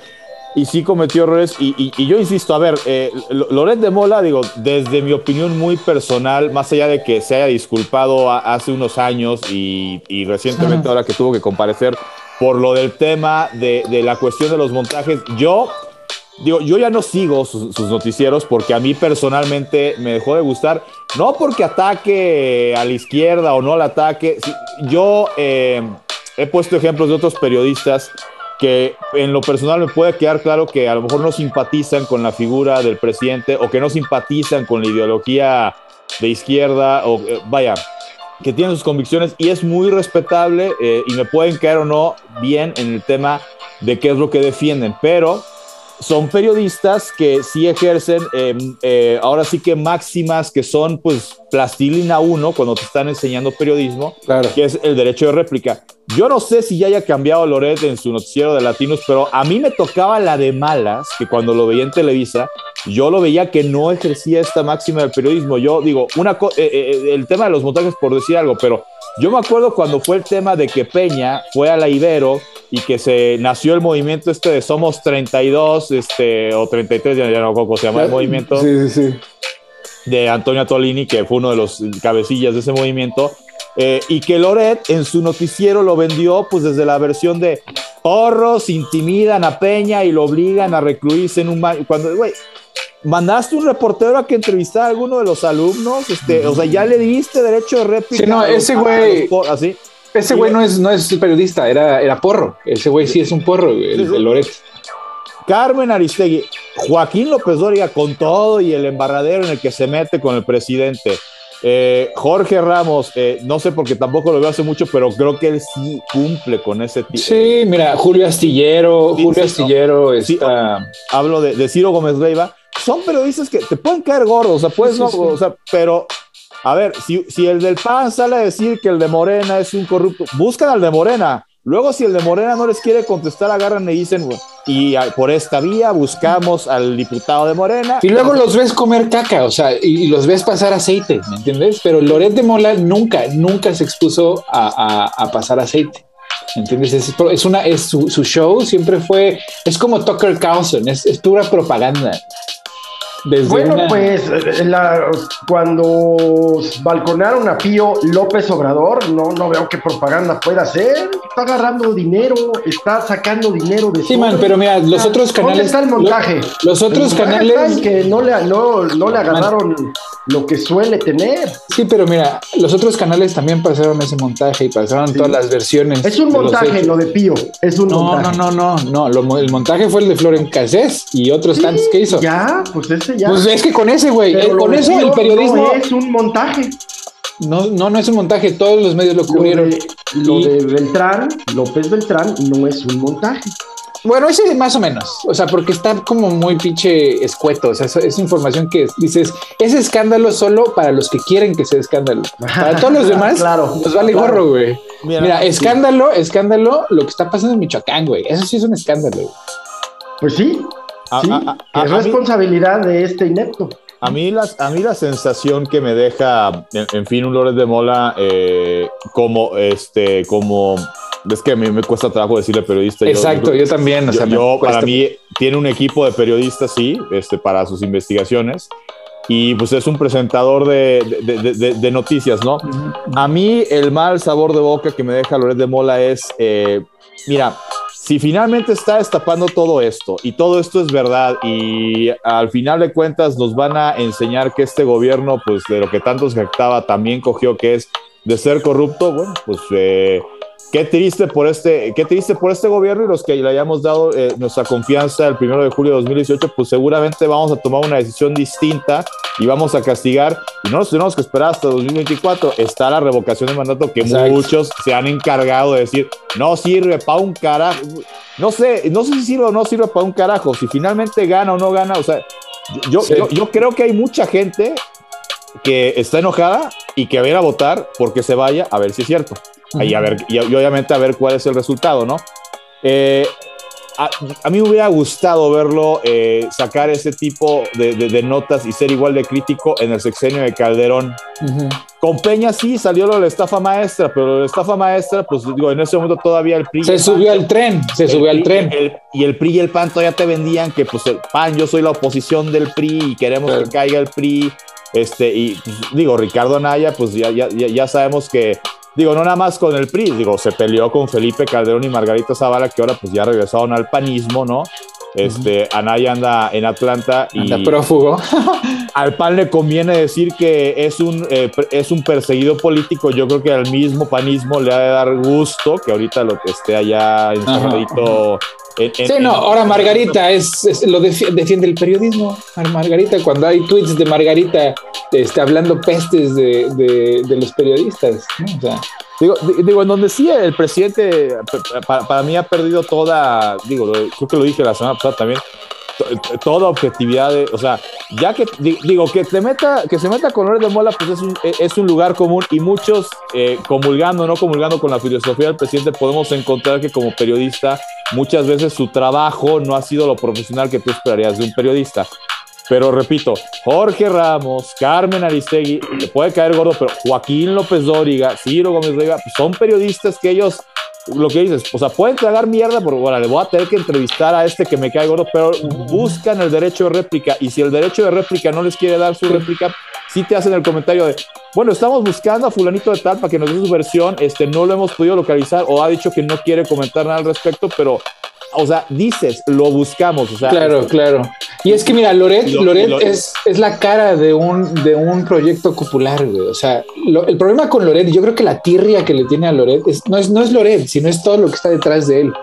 y sí cometió errores. Y, yo insisto, a ver, eh, Loret de Mola, digo, desde mi opinión muy personal, más allá de que se haya disculpado hace unos años y, recientemente ahora que tuvo que comparecer por lo del tema de, la cuestión de los montajes, yo digo, yo ya no sigo sus, noticieros porque a mí personalmente me dejó de gustar, no porque ataque a la izquierda o no la ataque, yo eh, he puesto ejemplos de otros periodistas que en lo personal me puede quedar claro que a lo mejor no simpatizan con la figura del presidente o que no simpatizan con la ideología de izquierda o eh, vaya, que tienen sus convicciones y es muy respetable eh, y me pueden caer o no bien en el tema de qué es lo que defienden, pero son periodistas que sí ejercen, em, eh, ahora sí que máximas que son pues plastilina uno cuando te están enseñando periodismo, que es el derecho de réplica. Yo no sé si ya haya cambiado Loret en su noticiero de latinos, pero a mí me tocaba la de malas, que cuando lo veía en Televisa, yo lo veía que no ejercía esta máxima del periodismo. Yo digo, una eh, eh, el tema de los montajes por decir algo, pero yo me acuerdo cuando fue el tema de que Peña fue a la Ibero y que se nació el movimiento este de Somos 32 este, o 33, ya, no cómo se llama el movimiento. Sí, sí, sí. De Antonio Tolini, que fue uno de los cabecillas de ese movimiento. Eh, y que Loret en su noticiero lo vendió pues desde la versión de porros intimidan a Peña y lo obligan a recluirse en un cuando güey mandaste un reportero a que entrevistara a alguno de los alumnos este o sea ya le diste derecho de réplica sí, no ese güey así ese güey no es, no es periodista, era, era porro. Ese güey sí es un porro, el de Loret. Carmen Aristegui, Joaquín López Doria con todo y el embarradero en el que se mete con el presidente. Eh, Jorge Ramos, eh, no sé porque tampoco lo veo hace mucho, pero creo que él sí cumple con ese tipo. Sí, mira, Julio Astillero, Julio Astillero está... hablo de, de, Ciro Gómez Leiva. Son periodistas que te pueden caer gordos, o sea, puedes no, o sea, pero a ver, si, si el del PAN sale a decir que el de Morena es un corrupto, buscan al de Morena. Luego, si el de Morena no les quiere contestar, agarran y dicen, y por esta vía buscamos al diputado de Morena. Y luego los ves comer caca, o sea, y, los ves pasar aceite, ¿me entiendes? Pero Loret de Mola nunca, nunca se expuso a, pasar aceite. ¿Entiendes? Es, una, es su, show siempre fue, es como Tucker Carlson, es, es pura propaganda bueno, pues cuando balconaron a Pío López Obrador, no, no veo qué propaganda pueda hacer. Está agarrando dinero, está sacando dinero de Sí, man, pero mira, los otros canales. ¿Dónde está el montaje? Los, otros canales. que no le, no, no le agarraron lo que suele tener. Sí, pero mira, los otros canales también pasaron ese montaje y pasaron todas las versiones. Es un montaje lo de Pío. Es un no, montaje. No, no, no, no. el montaje fue el de Floren Casés y otros tantos que hizo. Ya, pues ese ya. Pues es que con ese, güey, eh, con eso el periodismo. No es un montaje. No, no, no es un montaje, todos los medios lo cubrieron. Lo de, Beltrán, López Beltrán, no es un montaje. Bueno, ese más o menos, o sea, porque está como muy pinche escueto, o sea, es, información que dices, es escándalo solo para los que quieren que sea escándalo. Para todos los demás, claro, nos vale gorro, güey. Mira, escándalo, escándalo, lo que está pasando en Michoacán, güey. Eso sí es un escándalo. Pues sí, sí, es responsabilidad de este inepto. A mí, a mí la sensación que me deja, en, fin, un Lores de Mola eh, como, este, como, es que a mí me cuesta trabajo decirle periodista. Exacto, yo, también. yo, para mí, tiene un equipo de periodistas, sí, este, para sus investigaciones. Y pues es un presentador de, de, noticias, ¿no? A mí el mal sabor de boca que me deja Lores de Mola es, eh, mira, si finalmente está destapando todo esto y todo esto es verdad y al final de cuentas nos van a enseñar que este gobierno, pues de lo que tanto se jactaba, también cogió que es de ser corrupto, bueno, pues eh, qué triste por este, qué triste por este gobierno y los que le hayamos dado eh, nuestra confianza el primero de julio de 2018, pues seguramente vamos a tomar una decisión distinta y vamos a castigar y no nos tenemos que esperar hasta 2024. Está la revocación de mandato que muchos se han encargado de decir no sirve para un carajo. No sé, no sé si sirve o no sirve para un carajo. Si finalmente gana o no gana, o sea, yo, yo, yo creo que hay mucha gente que está enojada y que va a ir a votar porque se vaya a ver si es cierto y, a ver, y, obviamente a ver cuál es el resultado, ¿no? Eh, a, mí me hubiera gustado verlo eh, sacar ese tipo de, notas y ser igual de crítico en el sexenio de Calderón. Con Peña sí salió lo de la estafa maestra, pero de la estafa maestra, pues digo, en ese momento todavía el PRI. Se subió al tren, se subió al tren. y el PRI y el PAN todavía te vendían que, pues, el PAN, yo soy la oposición del PRI y queremos que caiga el PRI. Este, y pues, digo, Ricardo Anaya, pues ya, ya, ya sabemos que digo, no nada más con el PRI, digo, se peleó con Felipe Calderón y Margarita Zavala, que ahora pues ya regresaron al panismo, ¿no? Este, Anaya anda en Atlanta y... Anda prófugo. al PAN le conviene decir que es un, eh, es un perseguido político. Yo creo que al mismo panismo le ha de dar gusto que ahorita lo que esté allá encerradito sí, no, ahora Margarita es, lo defiende el periodismo. Margarita, cuando hay tweets de Margarita este, hablando pestes de, los periodistas. digo, digo, en donde sí el presidente para, mí ha perdido toda, digo, creo que lo dije la semana pasada también, toda objetividad, o sea, ya que digo que te meta, que se meta con de Mola, pues es un, e, es un lugar común y muchos eh, comulgando, no comulgando con la filosofía del presidente, podemos encontrar que como periodista muchas veces su trabajo no ha sido lo profesional que tú esperarías de un periodista. Pero repito, Jorge Ramos, Carmen Aristegui, te puede caer gordo, pero Joaquín López Dóriga, Ciro Gómez Rega, pues son periodistas que ellos lo que dices, o sea, pueden tragar mierda, pero bueno, le voy a tener que entrevistar a este que me cae gordo, pero buscan el derecho de réplica y si el derecho de réplica no les quiere dar su réplica, sí te hacen el comentario de, bueno, estamos buscando a fulanito de tal para que nos dé su versión, este, no lo hemos podido localizar o ha dicho que no quiere comentar nada al respecto, pero o sea, dices, lo buscamos. O sea, claro, claro. Y es que mira, Loret, Loret, es, es, la cara de un, de un proyecto popular, güey. O sea, el problema con Loret, yo creo que la tirria que le tiene a Loret no, es, no es Loret, sino es todo lo que está detrás de él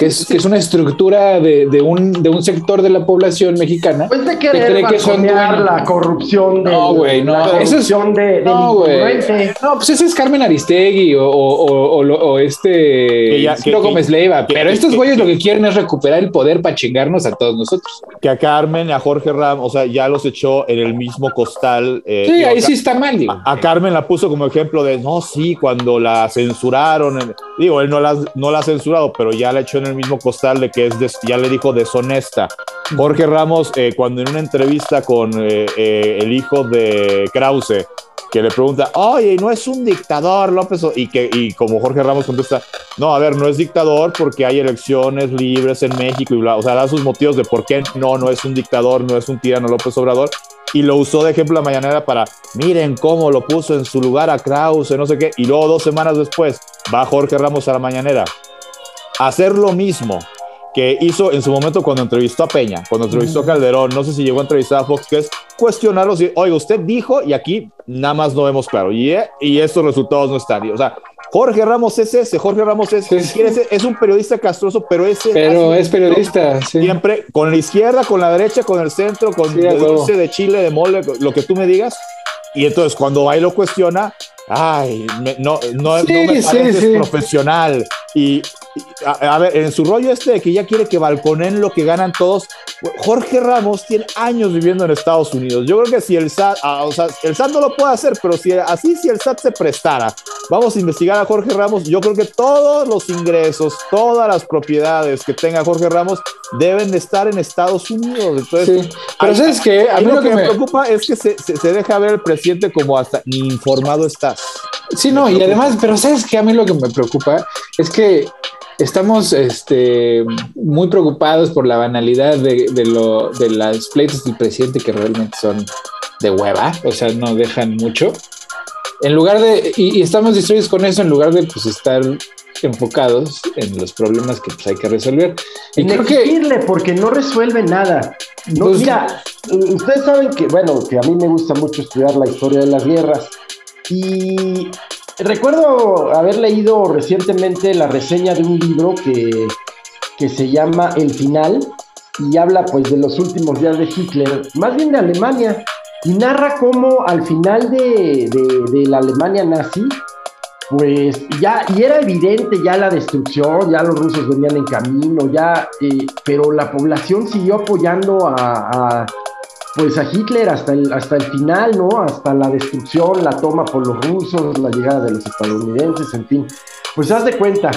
que es, que es una estructura de, de, un, de un sector de la población mexicana. Pues de querer que cree que son la corrupción de no, güey, no, la corrupción de, no, güey. No, pues ese es Carmen Aristegui o, o, o, o este Ciro Gómez Leiva. Pero estos güeyes lo que quieren es recuperar el poder para chingarnos a todos nosotros. Que a Carmen, a Jorge Ram, o sea, ya los echó en el mismo costal. Eh, sí, ahí sí está mal. Digo. A, Carmen la puso como ejemplo de, no, sí, cuando la censuraron. Digo, él no la, no la ha censurado, pero ya la echó en el mismo costal de que es, ya le dijo, deshonesta. Jorge Ramos, eh, cuando en una entrevista con eh, eh, el hijo de Krause, que le pregunta, oye, no es un dictador, López, y que y como Jorge Ramos contesta, no, a ver, no es dictador porque hay elecciones libres en México y bla, o sea, da sus motivos de por qué no, no es un dictador, no es un tirano López Obrador, y lo usó de ejemplo la mañanera para, miren cómo lo puso en su lugar a Krause, no sé qué, y luego dos semanas después va Jorge Ramos a la mañanera hacer lo mismo que hizo en su momento cuando entrevistó a Peña, cuando entrevistó a Calderón, no sé si llegó a entrevistar a Fox, que es cuestionarlo, si, oiga, usted dijo y aquí nada más no vemos claro, y, y estos resultados no están. O sea, Jorge Ramos es ese, Jorge Ramos es, es un periodista castroso, pero ese... Pero es periodista, Siempre con la izquierda, con la derecha, con el centro, con el dulce de chile, de mole, lo que tú me digas. Y entonces cuando y lo cuestiona, ay, no, no, no me parece profesional. Y a, ver, en su rollo este de que ya quiere que balconen lo que ganan todos, Jorge Ramos tiene años viviendo en Estados Unidos. Yo creo que si el SAT, ah, o sea, el SAT no lo puede hacer, pero si así si el SAT se prestara, vamos a investigar a Jorge Ramos, yo creo que todos los ingresos, todas las propiedades que tenga Jorge Ramos deben de estar en Estados Unidos. Entonces, sí. pero ¿sabes que A mí lo, que me, preocupa es que se, se, deja ver el presidente como hasta ni informado estás. Sí, no, y además, pero ¿sabes que A mí lo que me preocupa es que estamos este, muy preocupados por la banalidad de, de, lo, de las pleitos del presidente que realmente son de hueva, o sea, no dejan mucho. En lugar de, y, estamos distraídos con eso en lugar de pues estar enfocados en los problemas que pues, hay que resolver. Y creo que porque no resuelve nada. No, pues, mira, ustedes saben que, bueno, que a mí me gusta mucho estudiar la historia de las guerras y recuerdo haber leído recientemente la reseña de un libro que, que se llama El Final y habla pues de los últimos días de Hitler, más bien de Alemania, y narra cómo al final de, de, la Alemania nazi, pues ya, y era evidente ya la destrucción, ya los rusos venían en camino, ya, eh, pero la población siguió apoyando a pues a Hitler hasta el, hasta el final, ¿no? Hasta la destrucción, la toma por los rusos, la llegada de los estadounidenses, en fin. Pues haz de cuenta,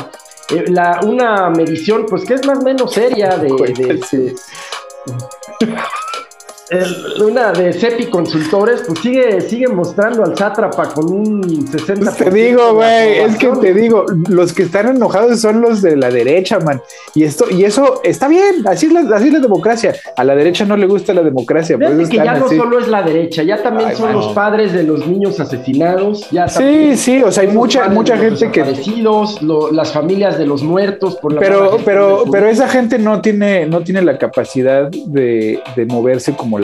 eh, la, una medición, pues que es más o menos seria de, de, una de CEPI Consultores, pues sigue, sigue mostrando al sátrapa con un 60%. Te digo, güey, es que te digo, los que están enojados son los de la derecha, man. Y esto, y eso está bien, así es la, así la democracia. A la derecha no le gusta la democracia. Fíjate que ya no solo es la derecha, ya también son los padres de los niños asesinados. Ya sí, sí, o sea, hay mucha, mucha gente que. las familias de los muertos por la Pero, pero, pero esa gente no tiene, no tiene la capacidad de, de moverse como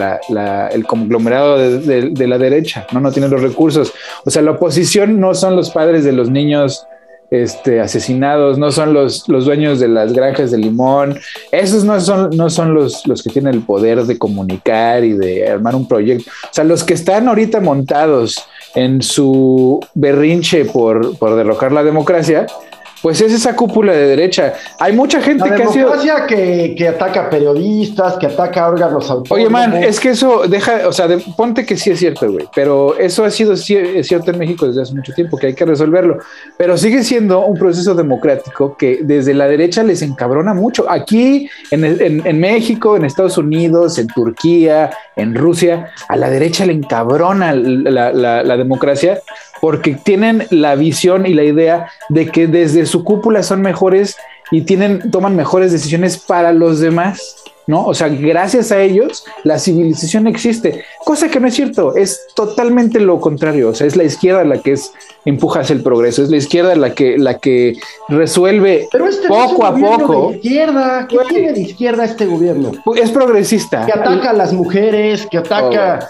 el conglomerado de, la derecha, ¿no? No tiene los recursos. O sea, la oposición no son los padres de los niños este, asesinados, no son los, los dueños de las granjas de limón, esos no son, no son los, los que tienen el poder de comunicar y de armar un proyecto. O sea, los que están ahorita montados en su berrinche por, por derrocar la democracia, pues es esa cúpula de derecha. Hay mucha gente que ha sido. Que, que ataca periodistas, que ataca órganos autónomos. Oye, man, es que eso deja, o sea, ponte que sí es cierto, güey, pero eso ha sido cierto en México desde hace mucho tiempo, que hay que resolverlo. Pero sigue siendo un proceso democrático que desde la derecha les encabrona mucho. Aquí, en, en México, en Estados Unidos, en Turquía, en Rusia, a la derecha le encabrona la, la, democracia porque tienen la visión y la idea de que desde su cúpula son mejores y tienen, toman mejores decisiones para los demás. ¿no? O sea, gracias a ellos la civilización existe, cosa que no es cierto, es totalmente lo contrario, o sea, es la izquierda la que es empuja hacia el progreso, es la izquierda la que la que resuelve este poco a poco. De izquierda, ¿qué tiene de izquierda este gobierno? Es progresista. Que ataca a las mujeres, que ataca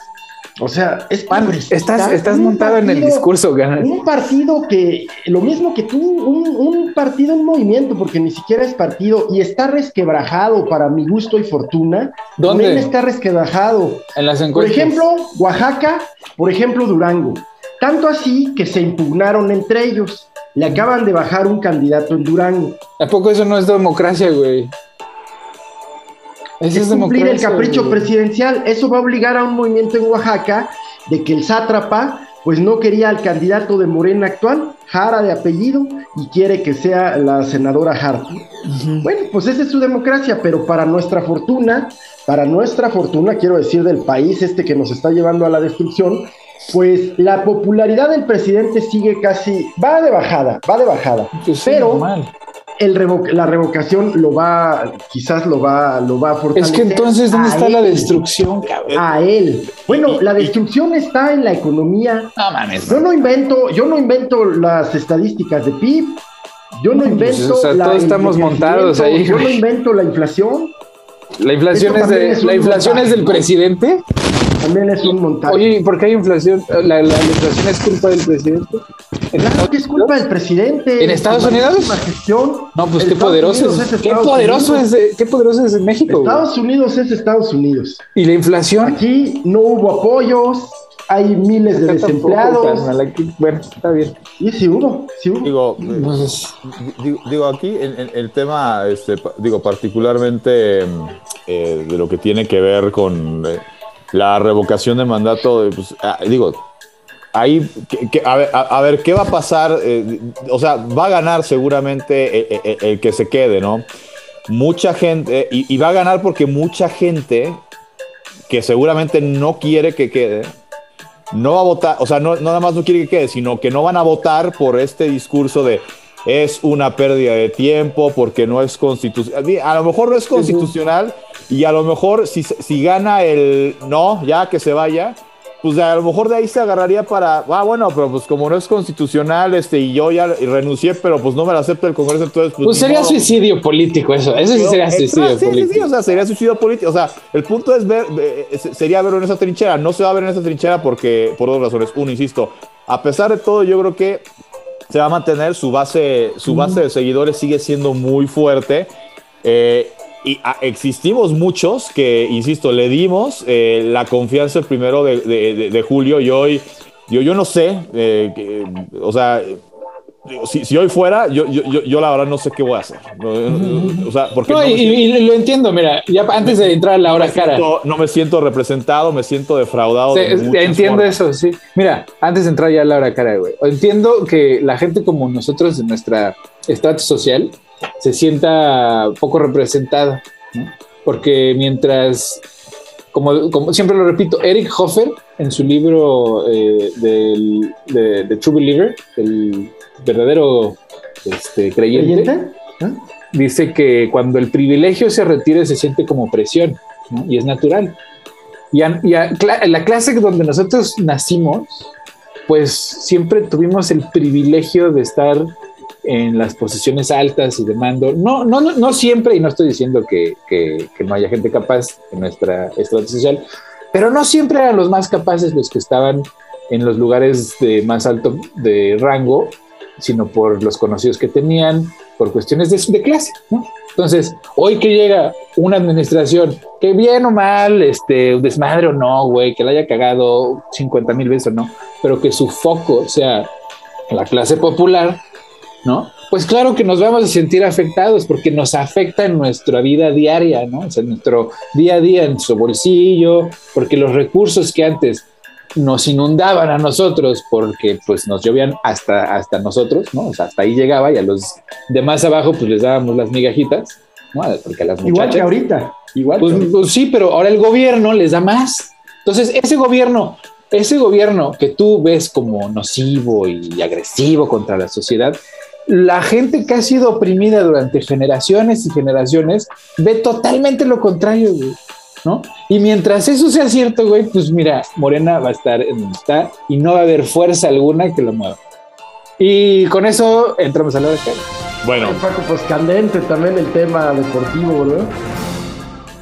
o sea, es estás, estás montado en el discurso, ganas. Un partido que, lo mismo que tú, un, partido, un movimiento, porque ni siquiera es partido, y está resquebrajado para mi gusto y fortuna. ¿Dónde? está resquebrajado. En las encuestas. Por ejemplo, Oaxaca, por ejemplo, Durango. Tanto así que se impugnaron entre ellos. Le acaban de bajar un candidato en Durango. ¿A poco eso no es democracia, güey? Es, cumplir el capricho presidencial. Eso va a obligar a un movimiento en Oaxaca de que el sátrapa pues no quería al candidato de Morena actual, Jara de apellido, y quiere que sea la senadora Jara. Bueno, pues esa es su democracia, pero para nuestra fortuna, para nuestra fortuna, quiero decir del país este que nos está llevando a la destrucción, pues la popularidad del presidente sigue casi, va de bajada, va de bajada. Pues pero la revocación lo va, quizás lo va, lo va a fortalecer. Es que entonces, ¿dónde está la destrucción, cabrón? A él. Bueno, la destrucción está en la economía. No mames. Yo no invento, yo no invento las estadísticas de PIB. Yo no pues, invento. o sea, todos estamos montados ahí. Yo no invento la inflación. La inflación es de, la inflación es del presidente. También es un montaje. Oye, ¿por qué hay inflación? ¿La, inflación es culpa del presidente? Claro que es culpa del presidente. ¿En Estados Unidos? Gestión. No, pues qué poderoso es. qué poderoso es, qué poderoso es en México. Estados Unidos es Estados Unidos. ¿Y la inflación? Aquí no hubo apoyos. hay miles de desempleados. Bueno, está bien. Y sí hubo, sí hubo. Digo, pues, digo, aquí en, el tema, este, digo, particularmente eh, de lo que tiene que ver con eh, la revocación de mandato, pues, ah, digo, ahí, a, ver, ¿qué va a pasar? Eh, o sea, va a ganar seguramente el, que se quede, ¿no? Mucha gente, y va a ganar porque mucha gente que seguramente no quiere que quede, no va a votar, o sea, no, nada más no quiere que quede, sino que no van a votar por este discurso de es una pérdida de tiempo porque no es constitucional. A lo mejor no es constitucional y a lo mejor si, si gana el no, ya que se vaya, pues a lo mejor de ahí se agarraría para, ah, bueno, pero pues como no es constitucional, este, y yo ya renuncié, pero pues no me lo acepta el Congreso, entonces pues. Pues sería suicidio político eso, eso sí sería suicidio político. Sí, sí, o sea, sería suicidio político, o sea, el punto es ver, sería verlo en esa trinchera, no se va a ver en esa trinchera porque, por dos razones, uno, insisto, a pesar de todo, yo creo que se va a mantener, su base, su base de seguidores sigue siendo muy fuerte, eh, y ah, existimos muchos que, insisto, le dimos eh, la confianza el primero de, julio y hoy, yo, yo no sé, eh, o sea, si, hoy fuera, yo, yo, yo, la verdad no sé qué voy a hacer. O sea, porque no, y, lo entiendo, mira, ya antes de entrar a la hora cara. no me siento representado, me siento defraudado. entiendo eso, sí. Mira, antes de entrar ya a la hora cara, güey. Entiendo que la gente como nosotros en nuestra estatus social se sienta poco representada, porque mientras, como, como, siempre lo repito, Eric Hoffer en su libro eh, de, True Believer, el verdadero este, creyente, ¿Ah? dice que cuando el privilegio se retire se siente como presión y es natural. Y, en la clase donde nosotros nacimos, pues siempre tuvimos el privilegio de estar en las posiciones altas y de mando. No, no, no, siempre, y no estoy diciendo que, no haya gente capaz en nuestra estrategia social, pero no siempre eran los más capaces los que estaban en los lugares de más alto de rango, sino por los conocidos que tenían, por cuestiones de, clase. Entonces, hoy que llega una administración, que bien o mal, este, desmadre o no, güey, que la haya cagado 50 mil veces o no, pero que su foco sea la clase popular, ¿no? Pues claro que nos vamos a sentir afectados porque nos afecta en nuestra vida diaria, ¿no? O sea, en nuestro día a día, en su bolsillo, porque los recursos que antes nos inundaban a nosotros porque pues nos llovían hasta, hasta nosotros, ¿no? O sea, hasta ahí llegaba y a los demás abajo pues les dábamos las migajitas, ¿no? Porque las Igual que ahorita. Igual. Pues, pues, sí, pero ahora el gobierno les da más. Entonces, ese gobierno, ese gobierno que tú ves como nocivo y agresivo contra la sociedad, la gente que ha sido oprimida durante generaciones y generaciones ve totalmente lo contrario, güey. ¿No? Y mientras eso sea cierto, güey, pues mira, Morena va a estar en donde está y no va a haber fuerza alguna que lo mueva. Y con eso entramos a la hora Bueno. Paco, pues candente también el tema deportivo, ¿no?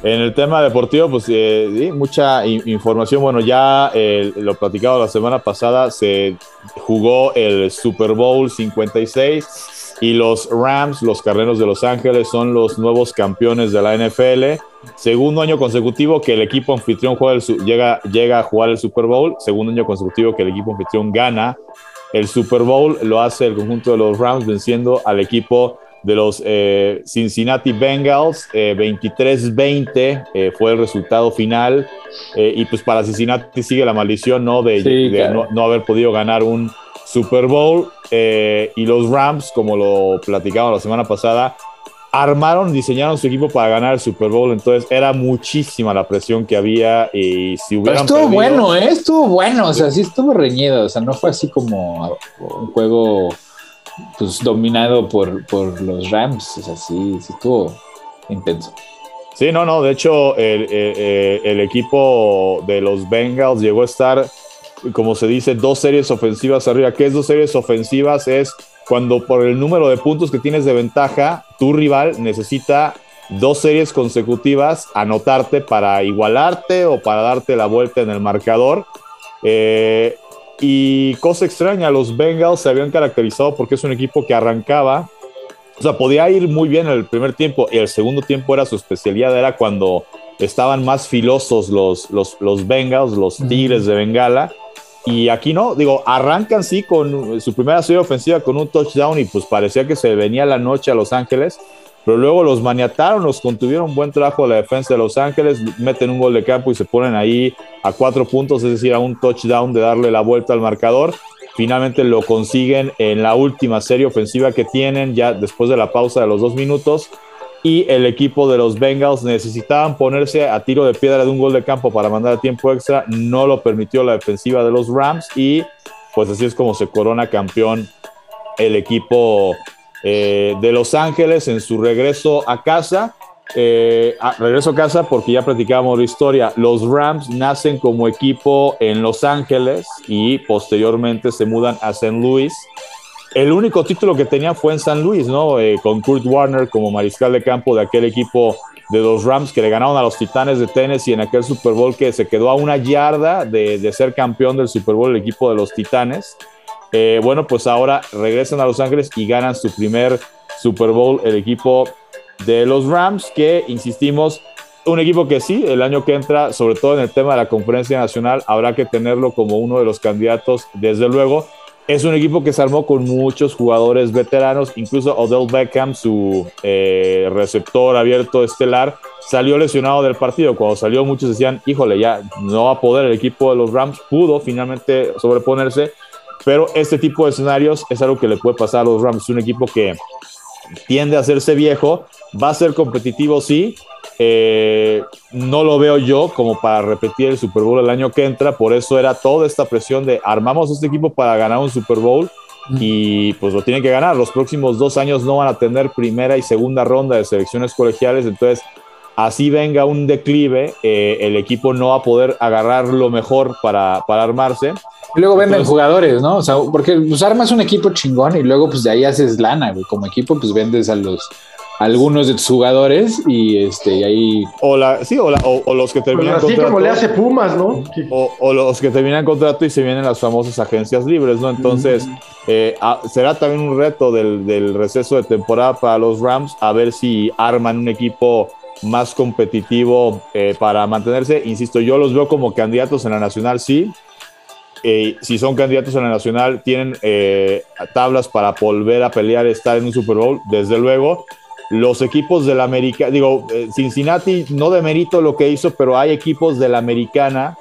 En el tema deportivo, pues eh, mucha información. Bueno, ya eh, lo platicado la semana pasada, se jugó el Super Bowl 56 y los Rams, los Carneros de Los Ángeles, son los nuevos campeones de la NFL. Segundo año consecutivo que el equipo anfitrión juega llega, llega a jugar el Super Bowl. Segundo año consecutivo que el equipo anfitrión gana el Super Bowl. Lo hace el conjunto de los Rams venciendo al equipo de los eh, Cincinnati Bengals. 23-20 eh, eh, fue el resultado final. y pues para Cincinnati sigue la maldición ¿no? de, no, haber podido ganar un Super Bowl. y los Rams, como lo platicaba la semana pasada, armaron, diseñaron su equipo para ganar el Super Bowl. Entonces era muchísima la presión que había. Y si hubieran. estuvo bueno, ¿eh? Estuvo bueno. O sea, sí estuvo reñido. O sea, no fue así como un juego pues dominado por, por los Rams. O sea, sí, sí estuvo intenso. Sí, no, no. De hecho, el, el, equipo de los Bengals llegó a estar, como se dice, dos series ofensivas arriba. ¿Qué es dos series ofensivas? Es cuando por el número de puntos que tienes de ventaja, tu rival necesita dos series consecutivas anotarte para igualarte o para darte la vuelta en el marcador. Eh, y cosa extraña, los Bengals se habían caracterizado porque es un equipo que arrancaba, o sea, podía ir muy bien en el primer tiempo y el segundo tiempo era su especialidad, era cuando estaban más filosos los, los, los Bengals, los Tigres de Bengala, y aquí no, digo, arrancan sí con su primera serie ofensiva con un touchdown y pues parecía que se venía la noche a Los Ángeles, pero luego los maniataron, los contuvieron buen trabajo de la defensa de Los Ángeles, meten un gol de campo y se ponen ahí a cuatro puntos, es decir, a un touchdown de darle la vuelta al marcador. Finalmente lo consiguen en la última serie ofensiva que tienen, ya después de la pausa de los dos minutos. Y el equipo de los Bengals necesitaban ponerse a tiro de piedra de un gol de campo para mandar a tiempo extra. No lo permitió la defensiva de los Rams. Y pues así es como se corona campeón el equipo eh, de Los Ángeles en su regreso a casa. Eh, regreso a casa porque ya platicábamos la historia. Los Rams nacen como equipo en Los Ángeles y posteriormente se mudan a St. Louis. El único título que tenían fue en San Luis, ¿no? Eh, con Kurt Warner como mariscal de campo de aquel equipo de los Rams que le ganaron a los Titanes de Tennessee en aquel Super Bowl que se quedó a una yarda de, de ser campeón del Super Bowl el equipo de los Titanes. Eh, bueno, pues ahora regresan a Los Ángeles y ganan su primer Super Bowl el equipo de los Rams, que insistimos, un equipo que sí, el año que entra, sobre todo en el tema de la conferencia nacional, habrá que tenerlo como uno de los candidatos, desde luego. Es un equipo que se armó con muchos jugadores veteranos, incluso Odell Beckham, su eh, receptor abierto estelar, salió lesionado del partido. Cuando salió muchos decían, híjole, ya no va a poder el equipo de los Rams, pudo finalmente sobreponerse pero este tipo de escenarios es algo que le puede pasar a los Rams. Es un equipo que tiende a hacerse viejo, va a ser competitivo, sí. Eh, no lo veo yo como para repetir el Super Bowl el año que entra, por eso era toda esta presión de armamos este equipo para ganar un Super Bowl y pues lo tienen que ganar. Los próximos dos años no van a tener primera y segunda ronda de selecciones colegiales, entonces así venga un declive, eh, el equipo no va a poder agarrar lo mejor para, para armarse. Y luego venden jugadores, ¿no? O sea, porque pues armas un equipo chingón y luego pues de ahí haces lana, güey. Como equipo pues vendes a los algunos de tus jugadores y este y ahí o la sí o, los que terminan así como le hace Pumas no o, los que terminan contrato y se vienen las famosas agencias libres no entonces eh, ah, será también un reto del, del, receso de temporada para los Rams a ver si arman un equipo más competitivo eh, para mantenerse. Insisto yo los veo como candidatos en la nacional sí. Eh, si son candidatos a la nacional, tienen eh, tablas para volver a pelear, estar en un Super Bowl, desde luego. Los equipos de la América, digo, eh, Cincinnati no demerito lo que hizo, pero hay equipos de la Americana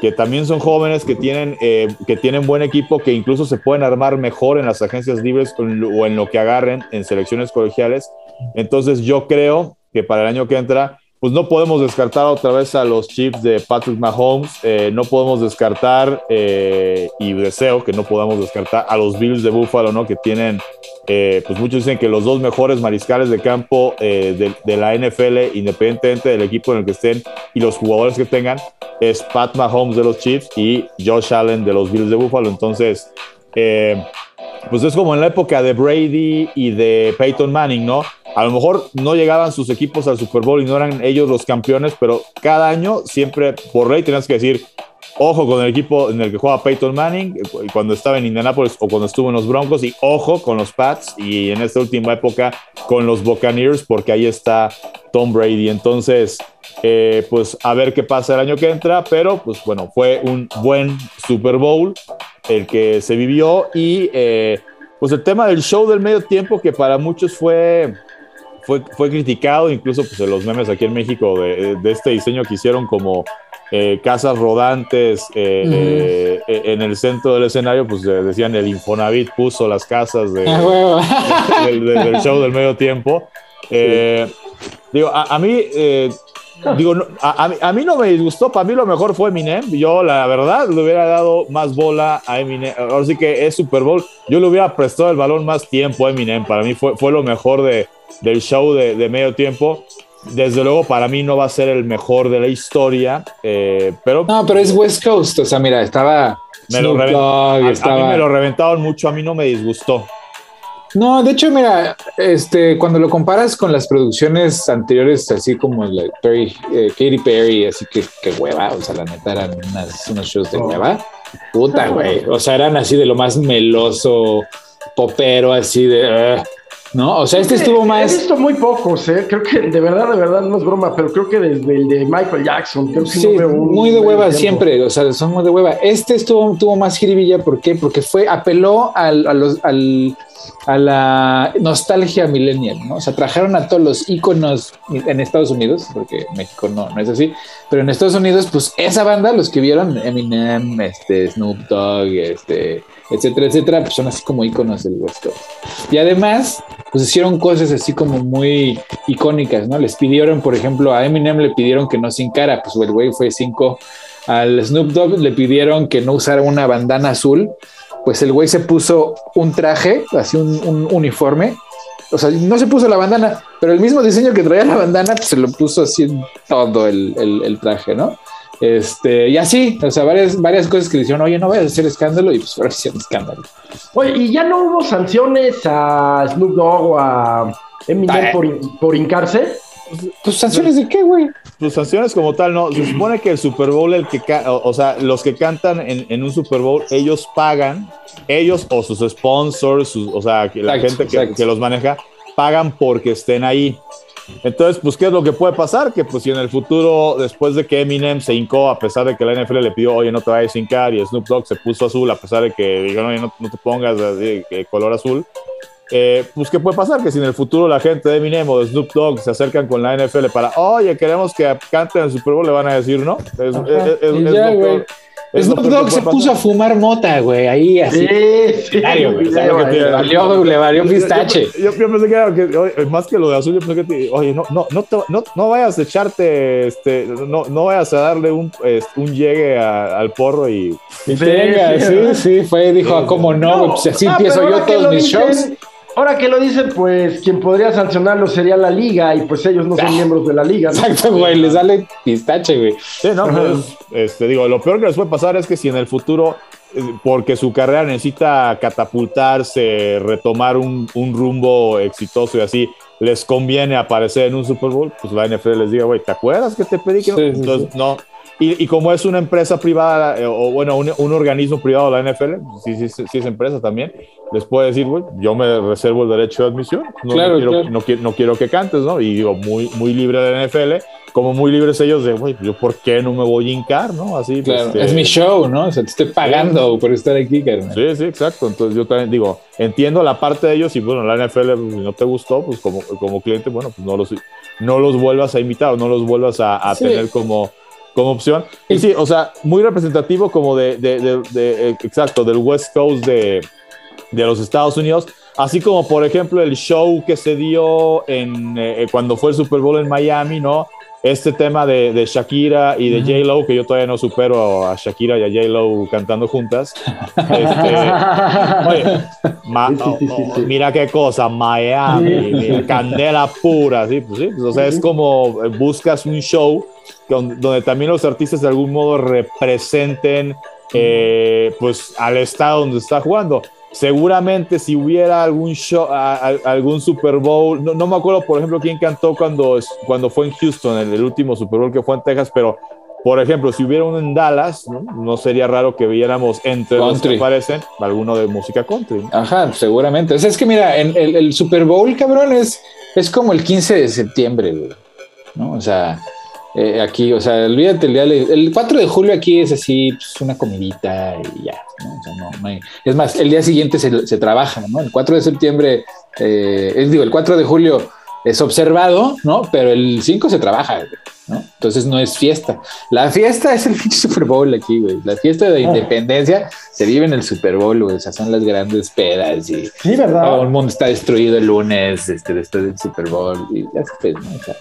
que también son jóvenes, que tienen, que tienen buen equipo, que incluso se pueden armar mejor en las agencias libres o en lo que agarren en selecciones colegiales. Entonces yo creo que para el año que entra pues no podemos descartar otra vez a los Chiefs de Patrick Mahomes, eh, no podemos descartar, eh, y deseo que no podamos descartar a los Bills de Buffalo, ¿no? Que tienen, eh, pues muchos dicen que los dos mejores mariscales de campo de, de, la NFL, independientemente del equipo en el que estén y los jugadores que tengan, es Pat Mahomes de los Chiefs y Josh Allen de los Bills de Buffalo. Entonces, pues es como en la época de Brady y de Peyton Manning, ¿no? A lo mejor no llegaban sus equipos al Super Bowl y no eran ellos los campeones, pero cada año siempre por ley tenías que decir, ojo con el equipo en el que juega Peyton Manning eh, cuando estaba en Indianapolis o cuando estuvo en los Broncos y ojo con los Pats y en esta última época con los Buccaneers porque ahí está Tom Brady. Entonces, eh, pues a ver qué pasa el año que entra, pero pues bueno, fue un buen Super Bowl el que se vivió y eh, pues el tema del show del medio tiempo que para muchos fue fue, fue criticado, incluso pues, en los memes aquí en México de, este diseño que hicieron como eh, casas rodantes eh, eh, en el centro del escenario, pues decían el Infonavit puso las casas de, ah, del, show del medio tiempo. Digo, a, mí Digo, a, a, mí no me disgustó, para mí lo mejor fue Eminem. Yo, la verdad, le hubiera dado más bola a Eminem. Ahora sí que es Super Bowl. Yo le hubiera prestado el balón más tiempo a Eminem. Para mí fue, fue lo mejor de, del show de, de, medio tiempo. Desde luego, para mí no va a ser el mejor de la historia, eh, pero... No, pero es West Coast, o sea, mira, estaba... Me lo a, mí me lo reventaron mucho, a mí no me disgustó. No, de hecho, mira, este, cuando lo comparas con las producciones anteriores, así como la Perry, eh, Katy Perry, así que, que hueva, o sea, la neta eran unos shows de hueva. Puta, güey. O sea, eran así de lo más meloso, popero, así de. ¿No? O sea, este estuvo más. He visto muy pocos, ¿eh? Creo que de verdad, de verdad, no es broma, pero creo que desde el de Michael Jackson, creo que Sí, no veo muy de hueva tiempo. siempre, o sea, son muy de hueva. Este estuvo, tuvo más jiribilla, ¿por qué? Porque fue, apeló al, a, los, al- a la nostalgia millennial, ¿no? O sea, trajeron a todos los íconos en Estados Unidos, porque México no, no es así, pero en Estados Unidos, pues esa banda, los que vieron Eminem, este, Snoop Dogg, este, etcétera, etcétera, pues son así como íconos del West Coast. Y además, pues hicieron cosas así como muy icónicas, ¿no? Les pidieron, por ejemplo, a Eminem le pidieron que no sin cara, pues el güey fue cinco. Al Snoop Dogg le pidieron que no usara una bandana azul, pues el güey se puso un traje, así un, un uniforme. O sea, no se puso la bandana, pero el mismo diseño que traía la bandana, pues se lo puso así todo el, el- el traje, ¿no? Este, y así, o sea, varias, varias cosas que le dijeron, oye, no vayas a hacer escándalo, y pues ahora hicieron escándalo. Oye, ¿y ya no hubo sanciones a Snoop Dogg o a Eminem por, por hincarse? Pues sanciones de qué, güey. Pues sanciones como tal, no. Se supone que el Super Bowl, el que ca- o, o sea, los que cantan en, en un Super Bowl, ellos pagan, ellos o sus sponsors, sus- o sea, que la Exacto, gente que, que los maneja, pagan porque estén ahí. Entonces, pues, ¿qué es lo que puede pasar? Que pues si en el futuro, después de que Eminem se hincó, a pesar de que la NFL le pidió, oye, no te vayas a hincar, y Snoop Dogg se puso azul, a pesar de que dijeron, oye, no, no te pongas de color azul, eh, pues, ¿qué puede pasar? Que si en el futuro la gente de Eminem o de Snoop Dogg se acercan con la NFL para, oye, queremos que canten en el Super Bowl, le van a decir no. Es, es- es- Y es ya, lo güey. peor. Es lo Snoop Dogg se puso a fumar mota, güey, ahí así. Sí, sí. Claro, güey, sí, ¿sabes lo que te- sí, le valió, le valió pistache. Yo, yo pensé que era que, oye, más que lo de azul, yo pensé que, te- oye, no, no, no, te- no, no vayas a echarte, este, no, no vayas a darle un, este, un llegue a- al porro y Y Sí, tenga, sí, sí, ¿verdad? sí, fue, dijo, ah, ¿cómo no? Pues así ah, empiezo yo todos mis shows. Ahora que lo dicen, pues quien podría sancionarlo sería la liga y pues ellos no son Ah. miembros de la liga. ¿no? Exacto, güey, les sale pistache, güey. Sí, no, pues, este, digo, lo peor que les puede pasar es que si en el futuro, eh, porque su carrera necesita catapultarse, retomar un, un rumbo exitoso y así, les conviene aparecer en un Super Bowl, pues la NFL les diga, güey, ¿te acuerdas que te pedí que no? Sí, sí, Entonces, sí. no. Y, y como es una empresa privada, eh, o bueno, un, un organismo privado la NFL, sí, sí, sí es empresa también, les puede decir, güey, yo me reservo el derecho de admisión, no, no Claro, quiero, claro. no quiero- no quiero que cantes, ¿no? Y digo, muy, muy libre de la NFL, como muy libres ellos de, güey, yo por qué no me voy a hincar, ¿no? Así, Claro, este, es mi show, ¿no? O sea, te estoy pagando por estar aquí, carnal. Sí, sí, exacto. Entonces yo también digo, entiendo la parte de ellos y bueno, la NFL pues, si no te gustó, pues como, como cliente, bueno, pues no los, no los vuelvas a invitar o no los vuelvas a, a Sí. tener como, como opción. Y sí, o sea, muy representativo como de, de- de- de- eh, exacto, del West Coast de, de los Estados Unidos. Así como, por ejemplo, el show que se dio en, eh, cuando fue el Super Bowl en Miami, ¿no? Este tema de, Shakira y de Ujú. J-Lo, que yo todavía no supero a Shakira y a J-Lo cantando juntas. Este, Oye, Sí, sí, sí, oh, mira qué cosa, Miami, mira, candela pura, sí, pues sí, pues, o sea, es como eh, buscas un show donde también los artistas de algún modo representen, eh, pues, al estado donde está jugando. Seguramente si hubiera algún show, a- a- algún Super Bowl, no, no me acuerdo, por ejemplo, quién cantó cuando, cuando fue en Houston, el, el último Super Bowl que fue en Texas, pero por ejemplo, si hubiera uno en Dallas, no, No sería raro que viéramos entre los Country. que aparecen alguno de música country. ¿no? Ajá, seguramente. O sea, es que mira, en el, el Super Bowl, cabrón, es, es como el 15 de septiembre. ¿No? O sea, eh, aquí, o sea, olvídate el día. de- El 4 de julio aquí es así, pues, una comidita y ya. ¿no? O sea, no, hay- Es más, el día siguiente se, se trabaja, ¿no? El 4 de septiembre, eh, es, digo, el 4 de julio es observado, ¿no? Pero el 5 se trabaja, ¿no? Entonces no es fiesta. La fiesta es el pinche Super Bowl aquí, güey. La fiesta de independencia se vive en el Super Bowl, güey. O sea, son las grandes pedas y Sí, ¿verdad? todo el mundo está destruido el lunes, este, después del Super Bowl. Y ya sabes, ¿no? O sea,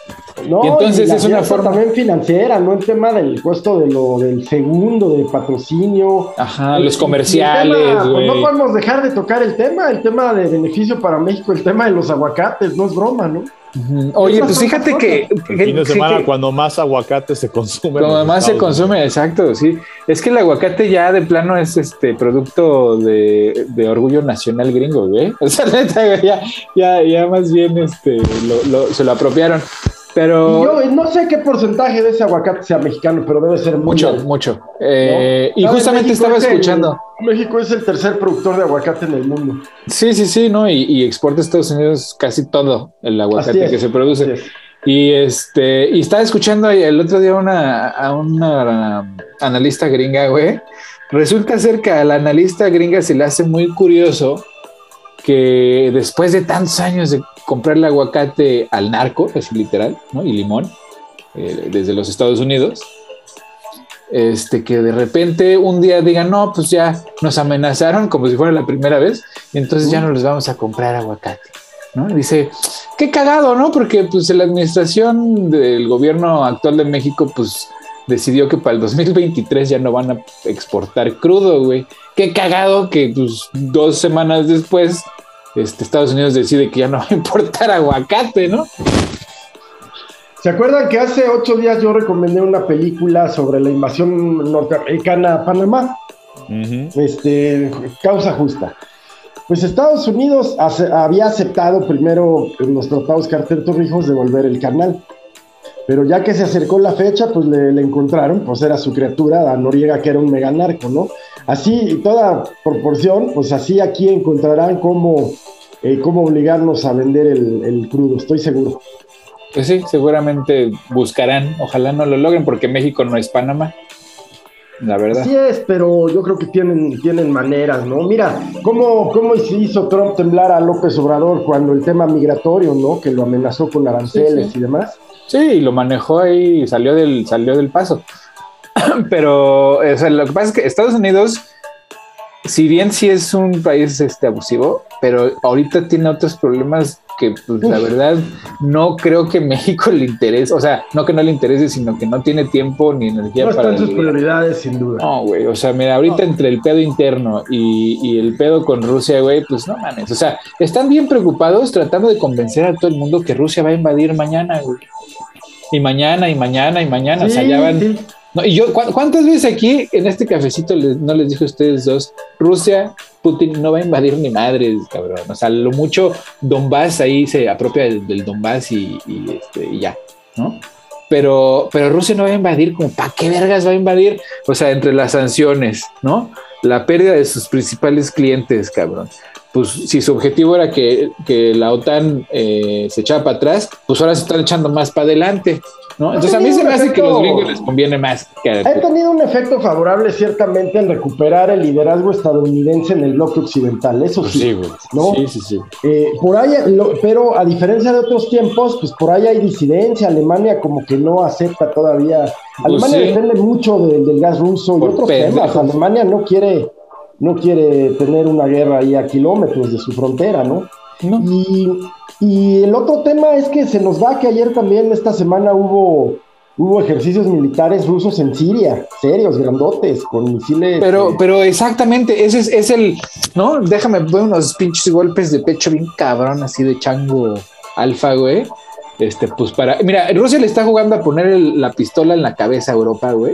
No, Y entonces la es una forma- también financiera, no el tema del puesto de lo del segundo, del patrocinio. ajá, los Y- y comerciales, el tema, pues, no podemos dejar de tocar el tema, el tema de beneficio para México, el tema de los aguacates, no es broma, ¿no? Ujú. Oye, pues fíjate que, El que- fin de semana, que- cuando más aguacate se consume. como más se consume, exacto, sí. Es que el aguacate ya de plano es este producto de, de orgullo nacional gringo, güey. O sea, neta, güey, ya, ya, ya más bien este, lo- lo- se lo apropiaron. Pero. yo no sé qué porcentaje de ese aguacate sea mexicano, pero debe ser mucho, mucho. Eh, y justamente estaba escuchando. México es el tercer productor de aguacate en el mundo. Sí, sí, sí, ¿no? Y, exporta a Estados Unidos casi todo el aguacate que se produce. Y este, y estaba escuchando el otro día una, a una analista gringa, güey. Resulta ser que a la analista gringa se le hace muy curioso que después de tantos años de comprarle aguacate al narco, es literal, ¿no? Y limón, eh, desde los Estados Unidos, este, que de repente un día digan, no, pues ya nos amenazaron como si fuera la primera vez, y entonces ya no les vamos a comprar aguacate, ¿no? Dice, qué cagado, ¿no? Porque pues la administración del gobierno actual de México, pues decidió que para el 2023 ya no van a exportar crudo, güey. Qué cagado que pues dos semanas después este, Estados Unidos decide que ya no va a importar aguacate, ¿no? ¿Se acuerdan que hace ocho días yo recomendé una película sobre la invasión norteamericana a Panamá? este, causa justa. Pues Estados Unidos había aceptado primero en los tratados Carter Torrijos devolver el canal. Pero ya que se acercó la fecha, pues le, encontraron, pues era su criatura, a Noriega, que era un mega narco, ¿no? Así, toda proporción, pues así aquí encontrarán cómo, eh, cómo obligarnos a vender el, crudo, estoy seguro. Pues sí, seguramente buscarán, ojalá no lo logren, porque México no es Panamá. La verdad. Sí es, pero yo creo que tienen, tienen maneras, ¿no? Mira, ¿cómo, ¿cómo se hizo Trump temblar a López Obrador cuando el tema migratorio, ¿no? Que lo amenazó con aranceles y demás. Sí, lo manejó ahí y salió del, salió del paso. Pero lo que pasa es que Estados Unidos, si bien sí es un país este, abusivo, pero ahorita tiene otros problemas que pues, la verdad no creo que México le interese, o sea, no que no le interese, sino que no tiene tiempo ni energía no para... sus prioridades, sin duda. No, güey, o sea, mira, ahorita entre el pedo interno y, y, el pedo con Rusia, güey, pues no mames, o sea, están bien preocupados tratando de convencer a todo el mundo que Rusia va a invadir mañana, güey. Y mañana, y mañana, y mañana, o sea, ya van... No, y yo, ¿cuántas veces aquí en este cafecito no les dije a ustedes dos? Rusia, Putin no va a invadir ni madres, cabrón. O sea, lo mucho Donbass ahí se apropia del, Donbass y, este, y, ya, ¿no? Pero, pero Rusia no va a invadir, como, ¿para qué vergas va a invadir? O sea, entre las sanciones, ¿no? La pérdida de sus principales clientes, cabrón pues si su objetivo era que, la OTAN eh, se echara para atrás, pues ahora se están echando más para adelante. ¿no? Entonces a mí se me hace que a los gringos les conviene más. Que ha tenido un efecto favorable ciertamente en recuperar el liderazgo estadounidense en el bloque occidental, eso pues sí. Sí, sí, sí. Eh, por ahí, pero a diferencia de otros tiempos, pues por ahí hay disidencia. Alemania como que no acepta todavía. Pues Alemania depende mucho del gas ruso y otros temas. Alemania no quiere no quiere tener una guerra ahí a kilómetros de su frontera, ¿no? Y, el otro tema es que se nos va que ayer también, esta semana, hubo, hubo ejercicios militares rusos en Siria, serios, grandotes, con misiles. Pero, eh, pero exactamente, ese es, el, ¿no? Déjame ver unos pinches golpes de pecho bien cabrón, así de chango alfa, güey. Este, pues para. Mira, Rusia le está jugando a poner la pistola en la cabeza a Europa, güey.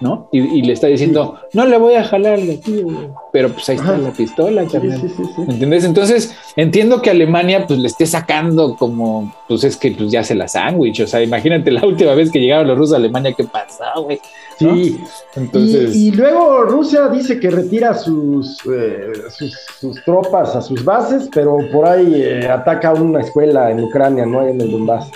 ¿No? Y, le está diciendo, no le voy a jalar de aquí, pero pues ahí está la pistola también. ¿Entiendes? Entonces, entiendo que Alemania pues le esté sacando como, pues es que pues ya se la sándwich, o sea, imagínate la última vez que llegaron los rusos a Alemania, ¿qué pasó, güey? Sí, entonces... Y, luego Rusia dice que retira sus, eh, sus, tropas a sus bases, pero por ahí eh, ataca una escuela en Ucrania, ¿no? En el Donbass.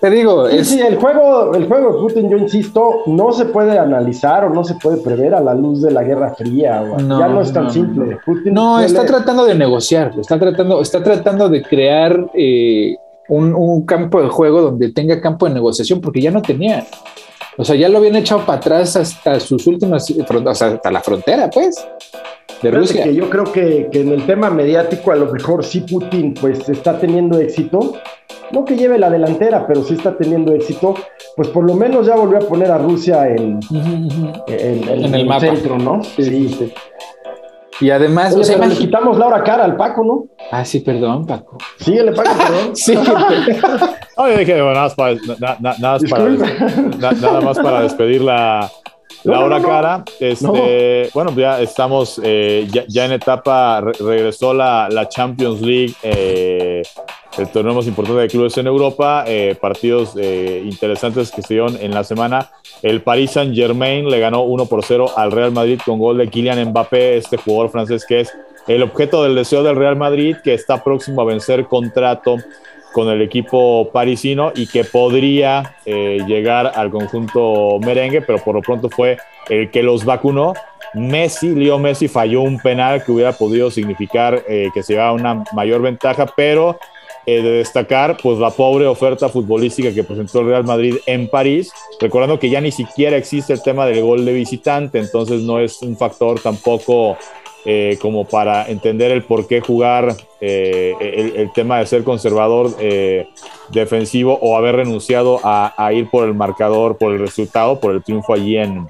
Te digo, sí, el juego, el juego de Putin, yo insisto, no se puede analizar o no se puede prever a la luz de la Guerra Fría. ya no es tan simple. no, está tratando de negociar, está tratando, está tratando de crear eh, un, campo de juego donde tenga campo de negociación, porque ya no tenía. O sea, ya lo habían echado para atrás hasta sus últimas, o sea, hasta la frontera, pues. De Rusia. Que yo creo que, que en el tema mediático a lo mejor sí Putin pues está teniendo éxito, no que lleve la delantera, pero sí está teniendo éxito, pues por lo menos ya volvió a poner a Rusia en, en, el, centro, ¿no? Sí, sí. Y además, o sea, le quitamos la hora cara al Paco, ¿no? Ah, sí, perdón, Paco. Síguele, Paco, perdón. sí. Oye, dije, nada más para, nada más para despedir la, la hora cara, este, bueno, ya estamos eh, ya, en etapa, regresó la, Champions League, eh, el torneo más importante de clubes en Europa, eh, partidos eh, interesantes que se dieron en la semana. El Paris Saint Germain le ganó 1 por 0 al Real Madrid con gol de Kylian Mbappé, este jugador francés que es el objeto del deseo del Real Madrid, que está próximo a vencer contrato con el equipo parisino y que podría eh, llegar al conjunto merengue, pero por lo pronto fue el que los vacunó. Messi, Leo Messi falló un penal que hubiera podido significar que se llevaba una mayor ventaja, pero eh, de destacar pues la pobre oferta futbolística que presentó el Real Madrid en París, recordando que ya ni siquiera existe el tema del gol de visitante, entonces no es un factor tampoco eh, como para entender el por qué jugar eh, el, tema de ser conservador defensivo o haber renunciado a, ir por el marcador, por el resultado, por el triunfo allí en,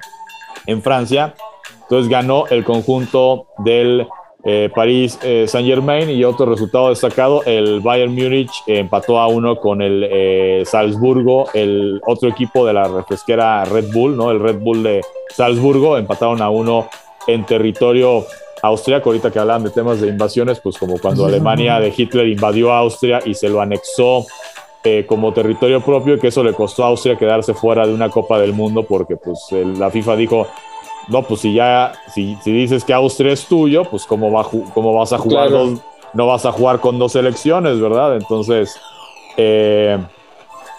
en Francia. Entonces ganó el conjunto del eh, París eh, Saint Germain y otro resultado destacado, el Bayern Múnich empató a uno con el eh, Salzburgo, el otro equipo de la refresquera Red Bull, ¿no? El Red Bull de Salzburgo, empataron a uno en territorio austríaco, ahorita que hablaban de temas de invasiones, pues como cuando Alemania de Hitler invadió Austria y se lo anexó como territorio propio, que eso le costó a Austria quedarse fuera de una Copa del Mundo porque pues la FIFA dijo, no, pues si ya, si, dices que Austria es tuyo, pues cómo, va, cómo vas a jugar no vas a jugar con dos selecciones, ¿verdad? Entonces, eh,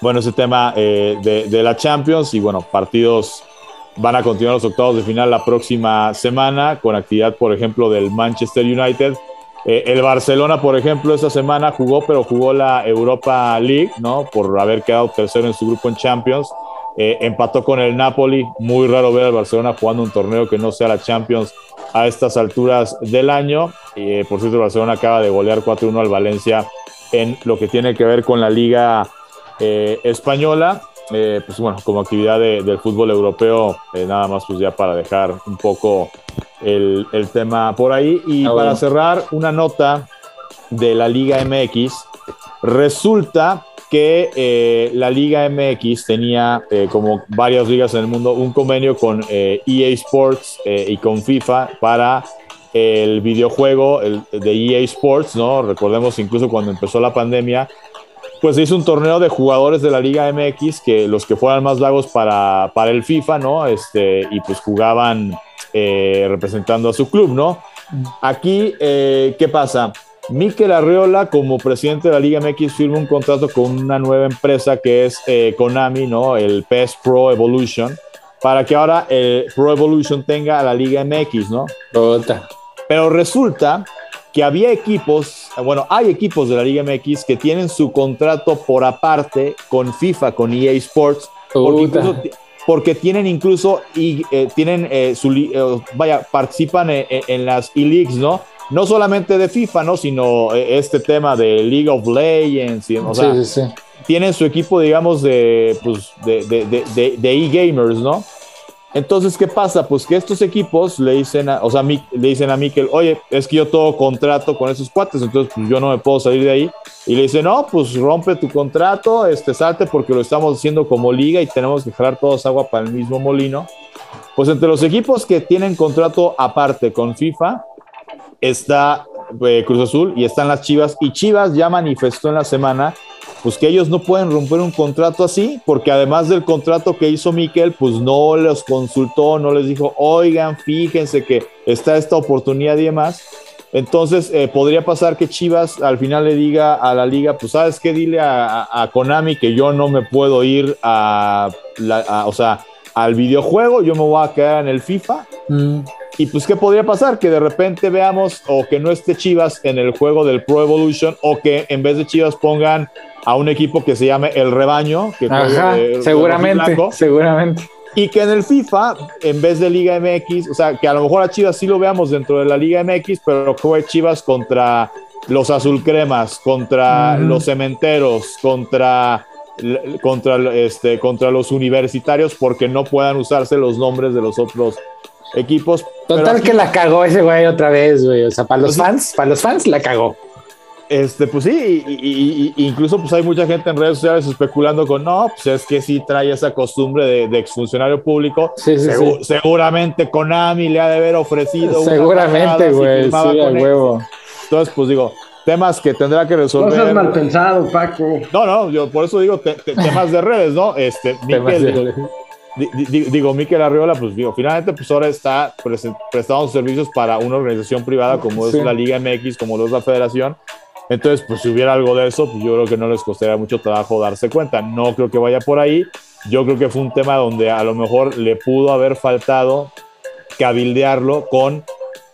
bueno, ese tema eh, de, la Champions y bueno, partidos van a continuar los octavos de final la próxima semana con actividad, por ejemplo, del Manchester United. Eh, el Barcelona, por ejemplo, esta semana jugó, pero jugó la Europa League, ¿no? Por haber quedado tercero en su grupo en Champions. Eh, empató con el Napoli. Muy raro ver al Barcelona jugando un torneo que no sea la Champions a estas alturas del año. Eh, por cierto, el Barcelona acaba de golear 4-1 al Valencia en lo que tiene que ver con la Liga eh, pues bueno, como actividad del fútbol europeo, nada más pues ya para dejar un poco el, tema por ahí. Y ah, para cerrar, una nota de la Liga MX. Resulta que eh, la Liga MX tenía, eh, como varias ligas en el mundo, un convenio con EA e Sports eh, y con FIFA para el videojuego de EA Sports, ¿no? Recordemos incluso cuando empezó la pandemia, pues se hizo un torneo de jugadores de la Liga MX que los que fueran más vagos para, para el FIFA, ¿no? Este, y pues jugaban representando a su club, ¿no? Aquí, ¿qué pasa? Mikel Arreola, como presidente de la Liga MX, firma un contrato con una nueva empresa que es eh, Konami, ¿no? El PES Pro Evolution, para que ahora el Pro Evolution tenga a la Liga MX, ¿no? Pero resulta que había equipos, bueno, hay equipos de la Liga MX que tienen su contrato por aparte con FIFA, con EA Sports, porque, tienen incluso y eh, tienen eh, su, vaya, participan en las e-leagues, ¿no? no solamente de FIFA, ¿no? Sino eh, este tema de League of Legends, o sea, sí, tienen su equipo, digamos, de, pues, de, de, de, e-gamers, ¿no? Entonces, ¿qué pasa? Pues que estos equipos le dicen, a, o sea, le dicen a Mikel, oye, es que yo todo contrato con esos cuates, entonces pues yo no me puedo salir de ahí. Y le dice, no, pues rompe tu contrato, este, salte porque lo estamos haciendo como liga y tenemos que jalar todos agua para el mismo molino. Pues entre los equipos que tienen contrato aparte con FIFA, está eh, Cruz Azul y están las Chivas. Y Chivas ya manifestó en la semana pues que ellos no pueden romper un contrato así, porque además del contrato que hizo Miquel, pues no los consultó, no les dijo, oigan, fíjense que está esta oportunidad y demás. Entonces, eh, podría pasar que Chivas al final le diga a la liga, pues, ¿sabes qué? Dile a, Konami que yo no me puedo ir a, o sea, al videojuego, yo me voy a quedar en el FIFA. Mm. Y pues, ¿qué podría pasar? Que de repente veamos o que no esté Chivas en el juego del Pro Evolution o que en vez de Chivas pongan a un equipo que se llame El Rebaño. Que Ajá, seguramente, seguramente. Y que en el FIFA, en vez de Liga MX, o sea, que a lo mejor a Chivas sí lo veamos dentro de la Liga MX, pero juegue Chivas contra los azulcremas, contra los cementeros, contra contra, este, contra los universitarios porque no puedan usarse los nombres de los otros equipos. Total que la cagó ese güey otra vez, güey. O sea, para los pues fans, para los fans la cagó. Este, pues sí, y, incluso pues hay mucha gente en redes sociales especulando con, no, pues es que sí trae esa costumbre de, de exfuncionario público. Sí, sí, Seguramente Konami le ha de haber ofrecido. Seguramente, güey, sí, huevo. Entonces, pues digo, temas que tendrá que resolver. No seas mal pensado, Paco. No, no, yo por eso digo temas de redes, ¿no? Este, Miquel, digo, Miquel Arriola, pues digo, finalmente, pues ahora está prestando servicios para una organización privada como es la Liga MX, como lo es la Federación. Entonces, pues si hubiera algo de eso, pues yo creo que no les costaría mucho trabajo darse cuenta. No creo que vaya por ahí. Yo creo que fue un tema donde a lo mejor le pudo haber faltado cabildearlo con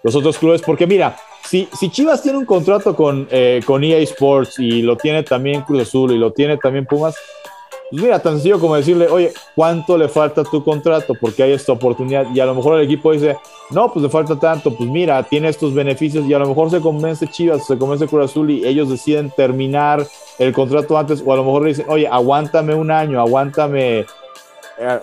los otros clubes, porque mira, si, si Chivas tiene un contrato con, eh, con EA Sports y lo tiene también Cruz Azul y lo tiene también Pumas, mira, tan sencillo como decirle, oye, ¿cuánto le falta tu contrato? Porque hay esta oportunidad. Y a lo mejor el equipo dice, no, pues le falta tanto, pues mira, tiene estos beneficios. Y a lo mejor se convence Chivas, se convence Cruz Azul y ellos deciden terminar el contrato antes. O a lo mejor le dicen, oye, aguántame un año, aguántame, eh,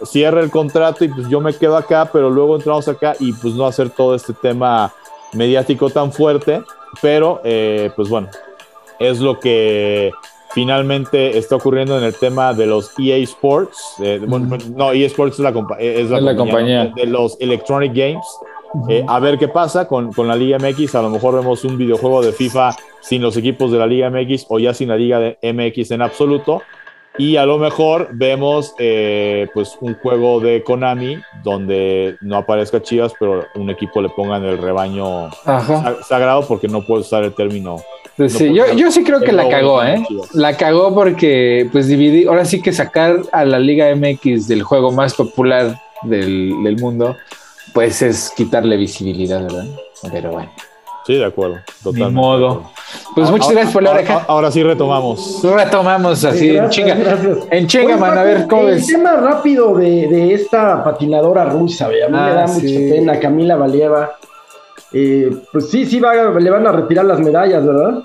cierra el contrato y pues yo me quedo acá, pero luego entramos acá y pues no hacer todo este tema mediático tan fuerte. Pero, eh, pues bueno, es lo que finalmente está ocurriendo en el tema de los EA Sports. Eh, no, EA Sports es la, es la, compañía, De, los Electronic Games. Eh, a ver qué pasa con, con, la Liga MX. A lo mejor vemos un videojuego de FIFA sin los equipos de la Liga MX o ya sin la Liga de MX en absoluto. Y a lo mejor vemos eh, pues un juego de Konami donde no aparezca Chivas, pero un equipo le ponga en el rebaño sagrado porque no puedo usar el término pues sí, yo, yo, sí creo que la cagó, ¿eh? La cagó porque, pues, dividí, ahora sí que sacar a la Liga MX del juego más popular del, del mundo, pues es quitarle visibilidad, ¿verdad? Pero bueno. Sí, de acuerdo. Totalmente. Ni modo. Pues muchas gracias por la oreja. Ahora sí retomamos. Retomamos así, en chinga. En chinga, man, a ver cómo. El tema rápido de, de esta patinadora rusa, a mí me ah, da mucha pena, Camila Valieva. Eh, pues sí, sí, le van a retirar las medallas, ¿verdad?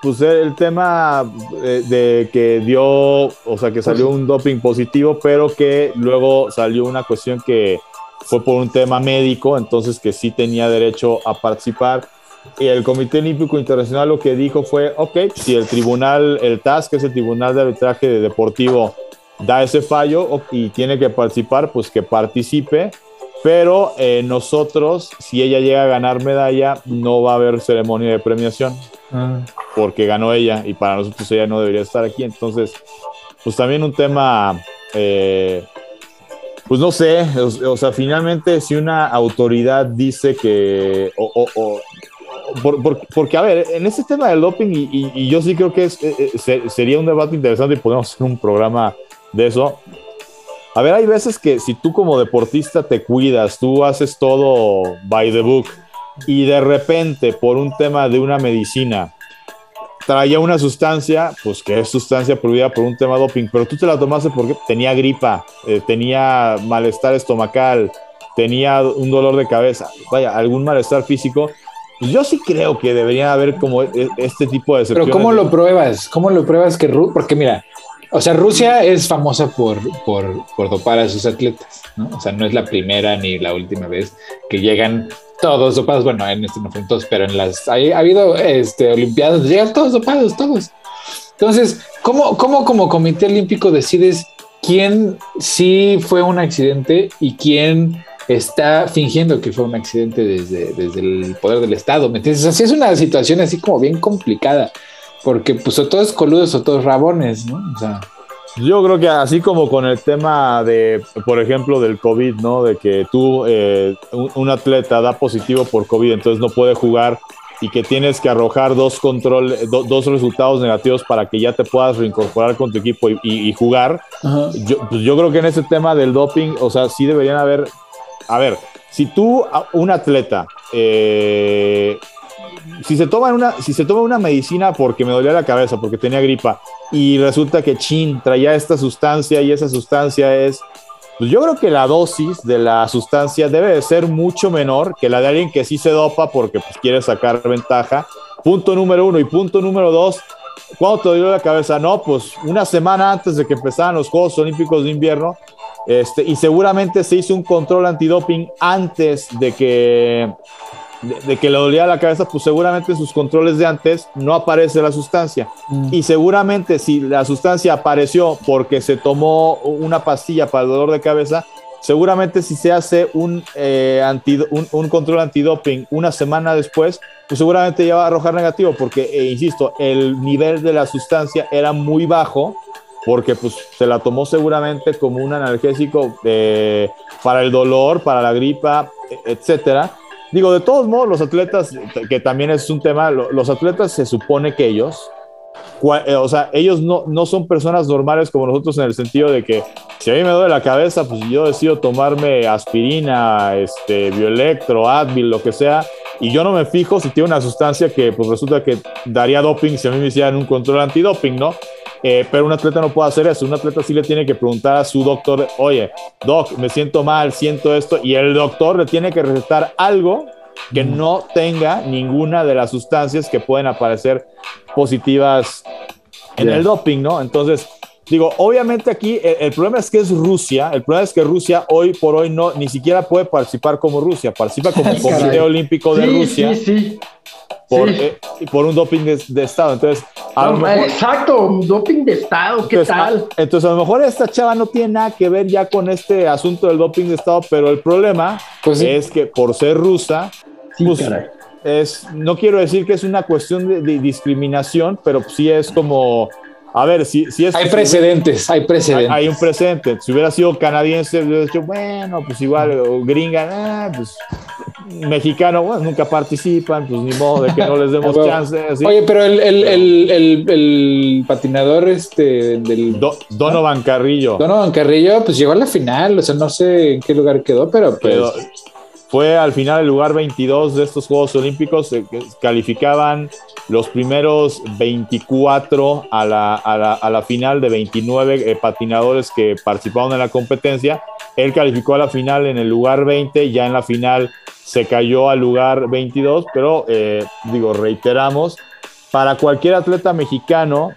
Pues el tema eh, de, que dio, o sea, que salió un doping positivo, pero que luego salió una cuestión que fue por un tema médico, entonces que sí tenía derecho a participar. Y el Comité Olímpico Internacional lo que dijo fue, ok, si el tribunal, el TAS, que es el Tribunal de Arbitraje Deportivo, da ese fallo y tiene que participar, pues que participe pero eh, nosotros, si ella llega a ganar medalla, no va a haber ceremonia de premiación. Ah. Porque ganó ella y para nosotros ella no debería estar aquí. Entonces, pues también un tema, eh, pues no sé, o, sea, finalmente si una autoridad dice que, o, porque a ver, en este tema del doping, y, yo sí creo que es, eh, sería un debate interesante y podemos hacer un programa de eso. A ver, hay veces que si tú como deportista te cuidas, tú haces todo by the book y de repente por un tema de una medicina traía una sustancia, pues que es sustancia prohibida por un tema doping, pero tú te la tomaste porque tenía gripa, eh, tenía malestar estomacal, tenía un dolor de cabeza, vaya, algún malestar físico. Pues yo sí creo que debería haber como e, este tipo de Pero ¿cómo lo pruebas? ¿Cómo lo pruebas que porque mira, o sea, Rusia es famosa por, por, dopar a sus atletas, ¿no? O sea, no es la primera ni la última vez que llegan todos dopados. Bueno, en este no fueron todos, pero en las. Ha, habido este, Olimpiadas, llegan todos dopados, todos. Entonces, ¿cómo, ¿cómo como Comité Olímpico decides quién sí fue un accidente y quién está fingiendo que fue un accidente desde, desde el poder del Estado? ¿Me entiendes? Así es una situación así como bien complicada porque pues o todos coludos o todos rabones, ¿no? O sea. Yo creo que así como con el tema de, por ejemplo, del COVID, ¿no? De que tú, eh, un, atleta da positivo por COVID, entonces no puede jugar y que tienes que arrojar dos, control, dos resultados negativos para que ya te puedas reincorporar con tu equipo y, jugar. Yo, pues yo creo que en ese tema del doping, o sea, sí deberían haber, a ver, si tú, un atleta, eh, si se toma una, si se toma una medicina porque me dolía la cabeza, porque tenía gripa, y resulta que chin traía esta sustancia y esa sustancia es, pues yo creo que la dosis de la sustancia debe de ser mucho menor que la de alguien que sí se dopa porque pues, quiere sacar ventaja. Punto número uno. Y punto número dos, ¿cuándo te dolió la cabeza? No, pues una semana antes de que empezaran los Juegos Olímpicos de Invierno. Este, y seguramente se hizo un control antidoping antes de que de, que le dolía la cabeza, pues seguramente en sus controles de antes no aparece la sustancia. Mm. Y seguramente si la sustancia apareció porque se tomó una pastilla para el dolor de cabeza, seguramente si se hace un, eh, un, un, control antidoping una semana después, pues seguramente ya va a arrojar negativo, porque, eh, insisto, el nivel de la sustancia era muy bajo, porque pues se la tomó seguramente como un analgésico eh, para el dolor, para la gripa, e, etcétera. Digo, de todos modos, los atletas, que también es un tema, los atletas se supone que ellos, eh, o sea, ellos no, no son personas normales como nosotros en el sentido de que si a mí me duele la cabeza, pues yo decido tomarme aspirina, este, bioelectro, Advil, lo que sea, y yo no me fijo si tiene una sustancia que pues resulta que daría doping si a mí me hicieran un control antidoping, ¿no? Eh, pero un atleta no puede hacer eso. Un atleta sí le tiene que preguntar a su doctor, oye, doc, me siento mal, siento esto, y el doctor le tiene que recetar algo que no tenga ninguna de las sustancias que pueden aparecer positivas en el doping, ¿no? Entonces, digo, obviamente aquí el, problema es que es Rusia, el problema es que Rusia hoy por hoy no ni siquiera puede participar como Rusia, participa como Comité Olímpico de Rusia. Sí, sí. Por, eh, por, un doping de, Estado. Entonces, exacto, un doping de Estado, ¿qué tal? entonces, a lo mejor esta chava no tiene nada que ver ya con este asunto del doping de Estado, pero el problema pues es que por ser rusa, pues, es, no quiero decir que es una cuestión de, de discriminación, pero sí es como a ver, si, si es. Hay precedentes, hay precedentes. Hay, un precedente. Si hubiera sido canadiense, hubiera dicho, bueno, pues igual, o gringa, ah, pues mexicano, bueno, nunca participan, pues ni modo de que no les demos chance. Oye, pero el, el, el, el, patinador este del. Donovan Carrillo. Donovan Carrillo, pues llegó a la final, o sea, no sé en qué lugar quedó, pero pues. Fue al final el lugar 22 de estos Juegos Olímpicos, se calificaban los primeros 24 a la, a la, a la final de 29 eh, patinadores que participaron en la competencia. Él calificó a la final en el lugar 20, ya en la final se cayó al lugar 22, pero eh, digo, reiteramos, para cualquier atleta mexicano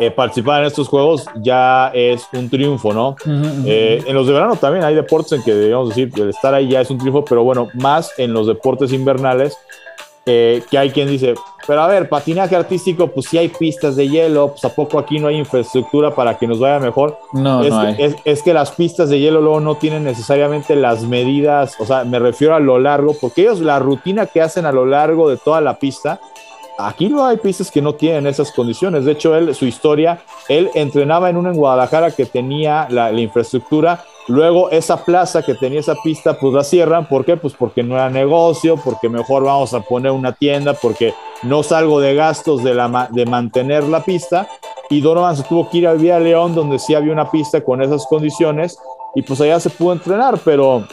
eh, participar en estos juegos ya es un triunfo, ¿no? en los de verano también hay deportes en que debemos decir el estar ahí ya es un triunfo, pero bueno, más en los deportes invernales que hay quien dice, pero a ver, patinaje artístico, pues si hay pistas de hielo, pues a poco aquí no hay infraestructura para que nos vaya mejor. No, es, no que, es, es, que las pistas de hielo luego no tienen necesariamente las medidas, o sea, me refiero a lo largo, porque ellos la rutina que hacen a lo largo de toda la pista, aquí no hay pistas que no tienen esas condiciones. De hecho, él, su historia, él entrenaba en una en Guadalajara que tenía la, la infraestructura Luego esa plaza que tenía esa pista, pues la cierran. ¿Por qué? Pues porque no era negocio, porque mejor vamos a poner una tienda, porque no salgo de gastos de, la, de mantener la pista. Y Donovan se tuvo que ir al Vía León, donde sí había una pista con esas condiciones, y pues allá se pudo entrenar, pero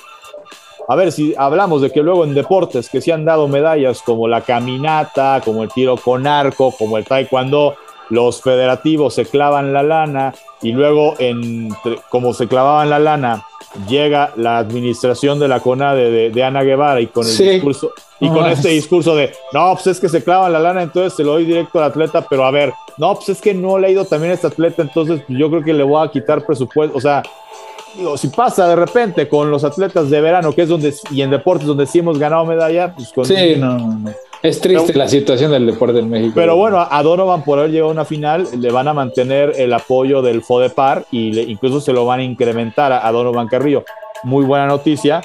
a ver, si hablamos de que luego en deportes que se han dado medallas como la caminata, como el tiro con arco, como el taekwondo, los federativos se clavan la lana y luego, en, como se clavaban la lana, llega la administración de la CONADE de, Ana Guevara y con el discurso y con este discurso de no, pues es que se clavan la lana, entonces se lo doy directo al atleta, pero a ver, no, pues es que no le ha ido también a este atleta, entonces yo creo que le voy a quitar presupuesto, o sea, digo, si pasa de repente con los atletas de verano, que es donde, y en deportes donde sí hemos ganado medalla, pues con... Sí, no, no. Es triste la situación del deporte en México. Pero bueno, a Donovan por haber llegado a una final, le van a mantener el apoyo del FODEPAR y le, incluso se lo van a incrementar a, Donovan Carrillo. Muy buena noticia.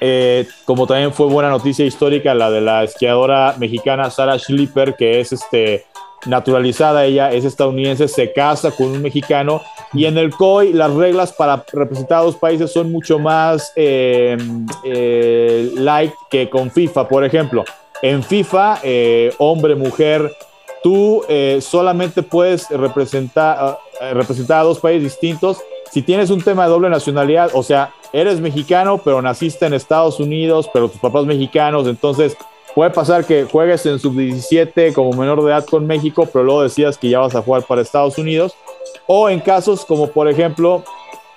Eh, como también fue buena noticia histórica la de la esquiadora mexicana Sara Schlipper, que es este, naturalizada, ella es estadounidense, se casa con un mexicano y en el COI las reglas para representar a dos países son mucho más eh, eh, light que con FIFA, por ejemplo. En FIFA, eh, hombre, mujer, tú eh, solamente puedes representar, representar a dos países distintos si tienes un tema de doble nacionalidad, o sea, eres mexicano, pero naciste en Estados Unidos, pero tus papás mexicanos, entonces puede pasar que juegues en sub-17 como menor de edad con México, pero luego decías que ya vas a jugar para Estados Unidos, o en casos como por ejemplo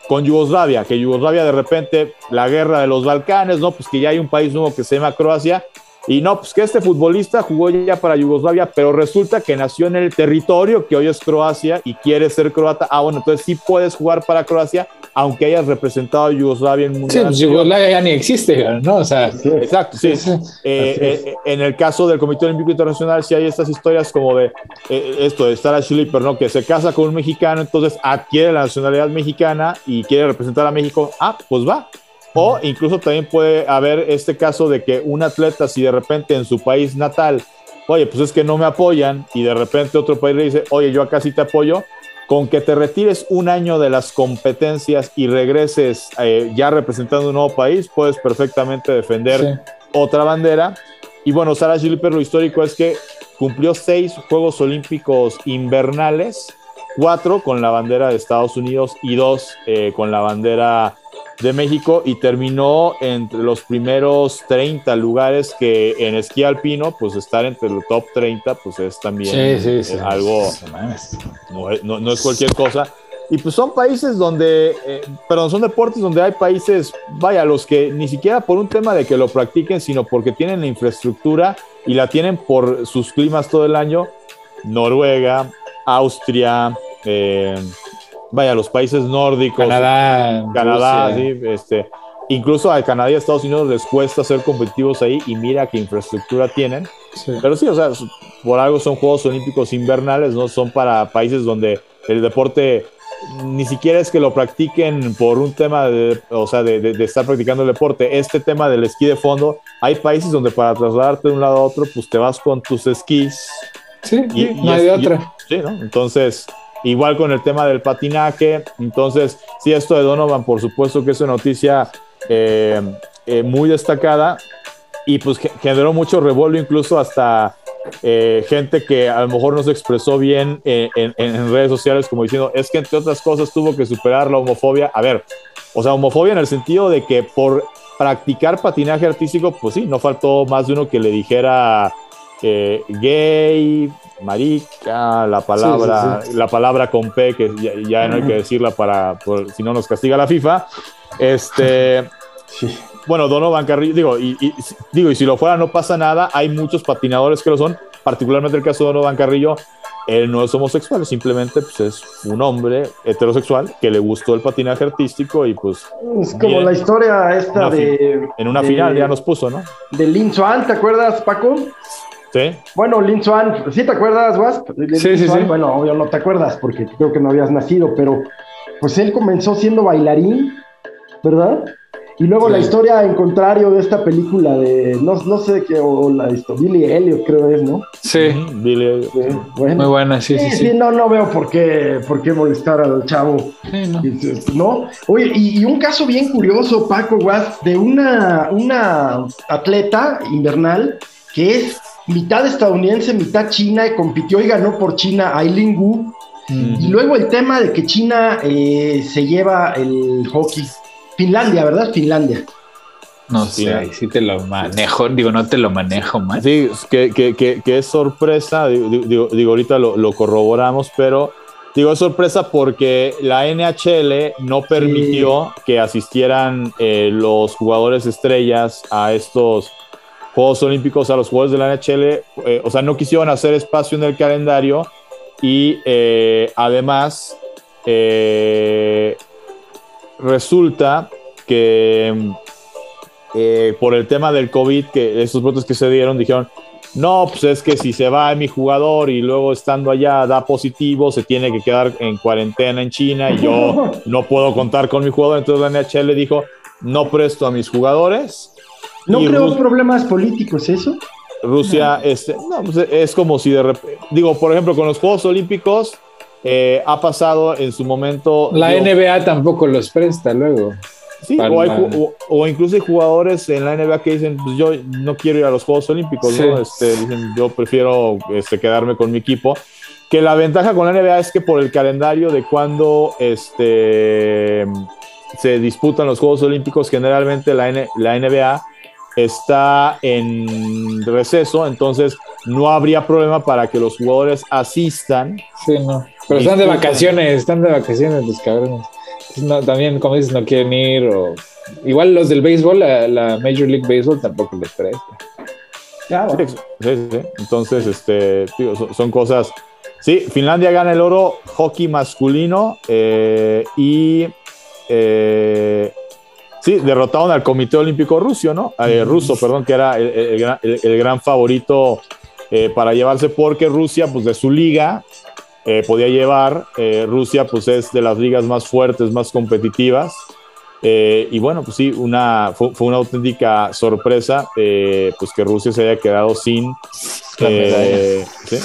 con Yugoslavia, que Yugoslavia de repente, la guerra de los Balcanes, ¿no? Pues que ya hay un país nuevo que se llama Croacia, Y no, pues que este futbolista jugó ya para Yugoslavia, pero resulta que nació en el territorio que hoy es Croacia y quiere ser croata. Ah, bueno, entonces sí puedes jugar para Croacia, aunque hayas representado a Yugoslavia en mundial. Sí, pues Yugoslavia ya ni existe, ¿no? O sea, exacto, sí. Eh, eh, en el caso del Comité Olímpico Internacional, sí hay estas historias como de eh, esto de Sara Schliper, ¿no? Que se casa con un mexicano, entonces adquiere la nacionalidad mexicana y quiere representar a México. Ah, pues va o incluso también puede haber este caso de que un atleta, si de repente en su país natal, oye, pues es que no me apoyan, y de repente otro país le dice, oye, yo acá sí te apoyo, con que te retires un año de las competencias y regreses eh, ya representando un nuevo país, puedes perfectamente defender otra bandera. Y bueno, Sara Gilper, lo histórico es que cumplió seis Juegos Olímpicos invernales, cuatro con la bandera de Estados Unidos y dos eh, con la bandera de México y terminó entre los primeros 30 lugares que en esquí alpino, pues estar entre los top 30, pues es también algo, no, es cualquier cosa. Y pues son países donde, eh, perdón, son deportes donde hay países, vaya, los que ni siquiera por un tema de que lo practiquen, sino porque tienen la infraestructura y la tienen por sus climas todo el año. Noruega, Austria, eh, vaya, los países nórdicos, Canadá, Canadá, sí, este, incluso a Canadá y a Estados Unidos les cuesta ser competitivos ahí y mira qué infraestructura tienen. Pero sí, o sea, por algo son Juegos Olímpicos invernales, no son para países donde el deporte ni siquiera es que lo practiquen por un tema de, o sea, de, estar practicando el deporte. Este tema del esquí de fondo, hay países donde para trasladarte de un lado a otro, pues te vas con tus esquís. Sí, y, no hay de otra. sí, ¿no? Entonces, Igual con el tema del patinaje. Entonces, sí, esto de Donovan, por supuesto que es una noticia eh, eh, muy destacada y pues generó mucho revuelo, incluso hasta eh, gente que a lo mejor no se expresó bien en, redes sociales, como diciendo, es que entre otras cosas tuvo que superar la homofobia. A ver, o sea, homofobia en el sentido de que por practicar patinaje artístico, pues sí, no faltó más de uno que le dijera gay, marica, la palabra, la palabra con P, que ya, no hay que decirla para, si no nos castiga la FIFA. Este, bueno, Donovan Carrillo, digo y, digo, y si lo fuera no pasa nada, hay muchos patinadores que lo son, particularmente el caso de Donovan Carrillo, él no es homosexual, simplemente pues, es un hombre heterosexual que le gustó el patinaje artístico y pues... Es como la historia esta de... En una final ya nos puso, ¿no? De Lin Swan, ¿te acuerdas, Paco? Sí. Bueno, Lin Swan, ¿sí te acuerdas, Wasp? Sí, sí, sí. Bueno, obvio no te acuerdas porque creo que no habías nacido, pero pues él comenzó siendo bailarín, ¿verdad? Y luego la historia en contrario de esta película de, no, no sé qué, o la historia, Billy Elliot creo es, ¿no? Sí, Billy Elliot. Muy buena, sí, sí, sí, No, no veo por qué, por qué molestar al chavo. no. Oye, y, un caso bien curioso, Paco Wasp, de una, una atleta invernal que es mitad estadounidense, mitad china, y compitió y ganó por China Aileen Wu. Y luego el tema de que China eh, se lleva el hockey. Finlandia, ¿verdad? Finlandia. No sé, ahí sí te lo manejo, digo, no te lo manejo más. Sí, que, que, que, es sorpresa, digo, digo, ahorita lo, corroboramos, pero digo, es sorpresa porque la NHL no permitió que asistieran eh, los jugadores estrellas a estos Juegos Olímpicos a los Juegos de la NHL, eh, o sea, no quisieron hacer espacio en el calendario y eh, además eh, resulta que por el tema del COVID, que estos votos que se dieron, dijeron, no, pues es que si se va mi jugador y luego estando allá da positivo, se tiene que quedar en cuarentena en China y yo no puedo contar con mi jugador. Entonces la NHL dijo, no presto a mis jugadores ¿No creo problemas políticos eso? Rusia este, no, pues, es como si de repente, digo, por ejemplo, con los Juegos Olímpicos eh, ha pasado en su momento. La NBA tampoco los presta luego. Sí, o, incluso hay jugadores en la NBA que dicen, pues yo no quiero ir a los Juegos Olímpicos, ¿no? Este, dicen, yo prefiero este, quedarme con mi equipo. Que la ventaja con la NBA es que por el calendario de cuando este, se disputan los Juegos Olímpicos, generalmente la, la NBA está en receso, entonces no habría problema para que los jugadores asistan. Sí, no. Pero están de vacaciones, están de vacaciones los cabrones. también, como dices, no quieren ir o... Igual los del béisbol, la, Major League Baseball tampoco les presta. Sí, sí, sí. Entonces, este, son, son cosas. Sí, Finlandia gana el oro hockey masculino eh, y eh, sí, derrotaron al Comité Olímpico Ruso, ¿no? Eh, ruso, perdón, que era el, el gran- el- el gran favorito eh, para llevarse porque Rusia, pues de su liga, eh, podía llevar. eh, Rusia, pues es de las ligas más fuertes, más competitivas. Y bueno, pues sí, una, fue, fue una auténtica sorpresa, eh, pues que Rusia se haya quedado sin. ¿sí?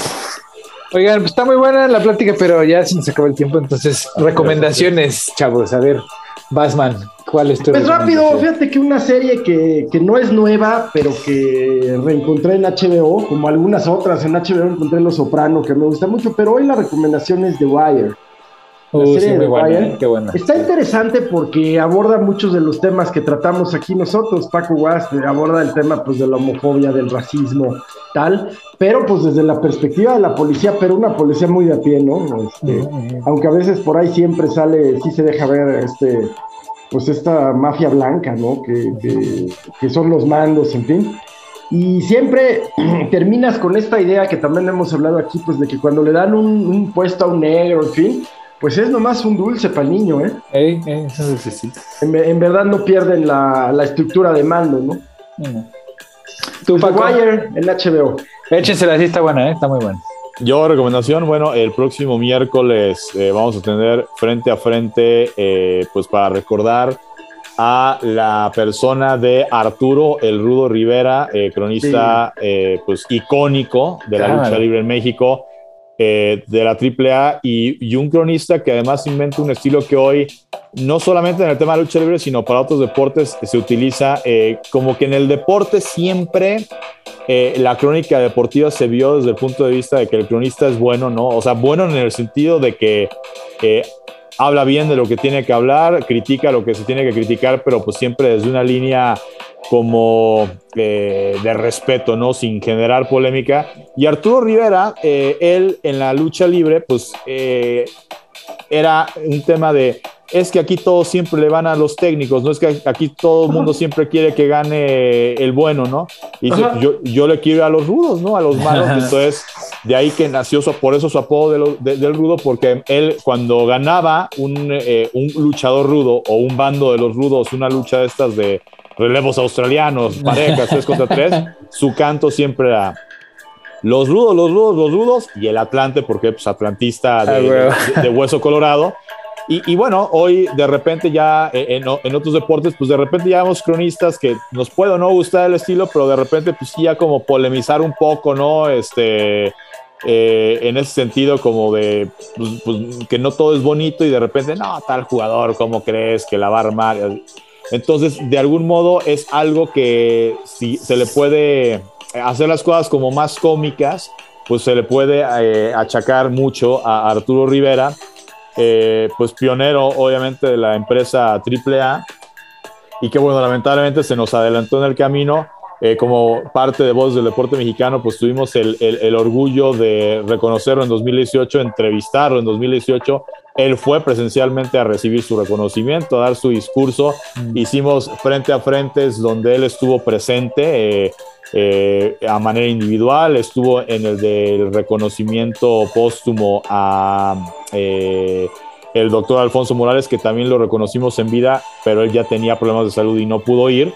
Oigan, pues está muy buena la plática, pero ya se nos acabó el tiempo. Entonces, recomendaciones, chavos. A ver, Basman, ¿cuál es tu Pues rápido, fíjate que una serie que, que no es nueva, pero que reencontré en HBO, como algunas otras, en HBO encontré Los Soprano, que me gusta mucho, pero hoy la recomendación es The Wire. Uh, sí, muy buena. ¿eh? Qué buena. Está interesante porque aborda muchos de los temas que tratamos aquí nosotros. Paco Guas eh, aborda el tema pues de la homofobia, del racismo, tal, pero pues desde la perspectiva de la policía, pero una policía muy de a pie, ¿no? Este, Ujú, ujú. aunque a veces por ahí siempre sale, sí se deja ver este, pues esta mafia blanca, ¿no? Que, que- que son los mandos, en fin. Y siempre terminas con esta idea que también hemos hablado aquí, pues de que cuando le dan un, un puesto a un negro, en fin, pues es nomás un dulce para el niño, ¿eh? Ey, ey, eso necesito. En, ve- en verdad no pierden la, la estructura de mando, ¿no? Mm. The Paco, Wire en HBO. échensela, sí está buena, ¿eh? está muy buena. Yo, recomendación, bueno, el próximo miércoles eh, vamos a tener frente a frente, eh, pues para recordar a la persona de Arturo El Rudo Rivera, eh, cronista eh, pues icónico de la Claro. lucha libre en México, eh, de la AAA y, y un cronista que además inventa un estilo que hoy no solamente en el tema de lucha libre, sino para otros deportes se utiliza eh, como que en el deporte siempre eh, la crónica deportiva se vio desde el punto de vista de que el cronista es bueno, ¿no? O sea, bueno en el sentido de que habla bien de lo que tiene que hablar, critica lo que se tiene que criticar, pero pues siempre desde una línea como eh, de respeto, ¿no? Sin generar polémica. Y Arturo Rivera, eh, él en la lucha libre, pues eh, era un tema de, es que aquí todos siempre le van a los técnicos, no es que aquí todo el mundo siempre quiere que gane el bueno, ¿no? Y dice, yo, yo le quiero a los rudos, ¿no? A los malos. Entonces, de ahí que nació su, por eso su apodo de lo- de- del rudo, porque él cuando ganaba un, eh, un luchador rudo o un bando de los rudos, una lucha de estas de relevos australianos, parejas, tres contra tres, su canto siempre era los rudos, los rudos, los rudos y el Atlante, porque pues atlantista de, Ah, huevo. de- de hueso colorado. Y, bueno, hoy de repente ya eh, en, en otros deportes, pues de repente ya vemos cronistas que nos puede o no gustar el estilo, pero de repente pues ya como polemizar un poco, ¿no? Este, eh, en ese sentido como de pues, pues, que no todo es bonito y de repente, no, tal jugador, ¿cómo crees que la va a armar? Entonces, de algún modo es algo que si se le puede hacer las cosas como más cómicas, pues se le puede eh, achacar mucho a Arturo Rivera, eh, pues pionero obviamente de la empresa AAA y que bueno, lamentablemente se nos adelantó en el camino. Eh, como parte de Voz del Deporte Mexicano, pues tuvimos el, el- el orgullo de reconocerlo en 2018, entrevistarlo en 2018. Él fue presencialmente a recibir su reconocimiento, a dar su discurso. Hicimos frente a frentes donde él estuvo presente eh, eh, a manera individual, estuvo en el del reconocimiento póstumo a eh, el doctor Alfonso Morales, que también lo reconocimos en vida, pero él ya tenía problemas de salud y no pudo ir.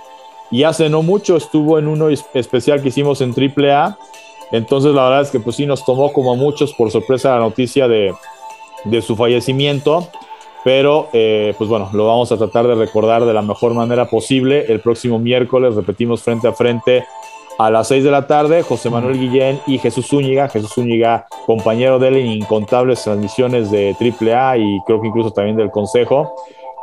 Y hace no mucho estuvo en uno es- especial que hicimos en AAA. Entonces la verdad es que pues sí nos tomó como a muchos por sorpresa la noticia de, de su fallecimiento. Pero eh, pues bueno, lo vamos a tratar de recordar de la mejor manera posible. El próximo miércoles repetimos frente a frente a las 6 de la tarde. José Manuel Guillén y Jesús Zúñiga. Jesús Zúñiga, compañero de él en incontables transmisiones de AAA y creo que incluso también del Consejo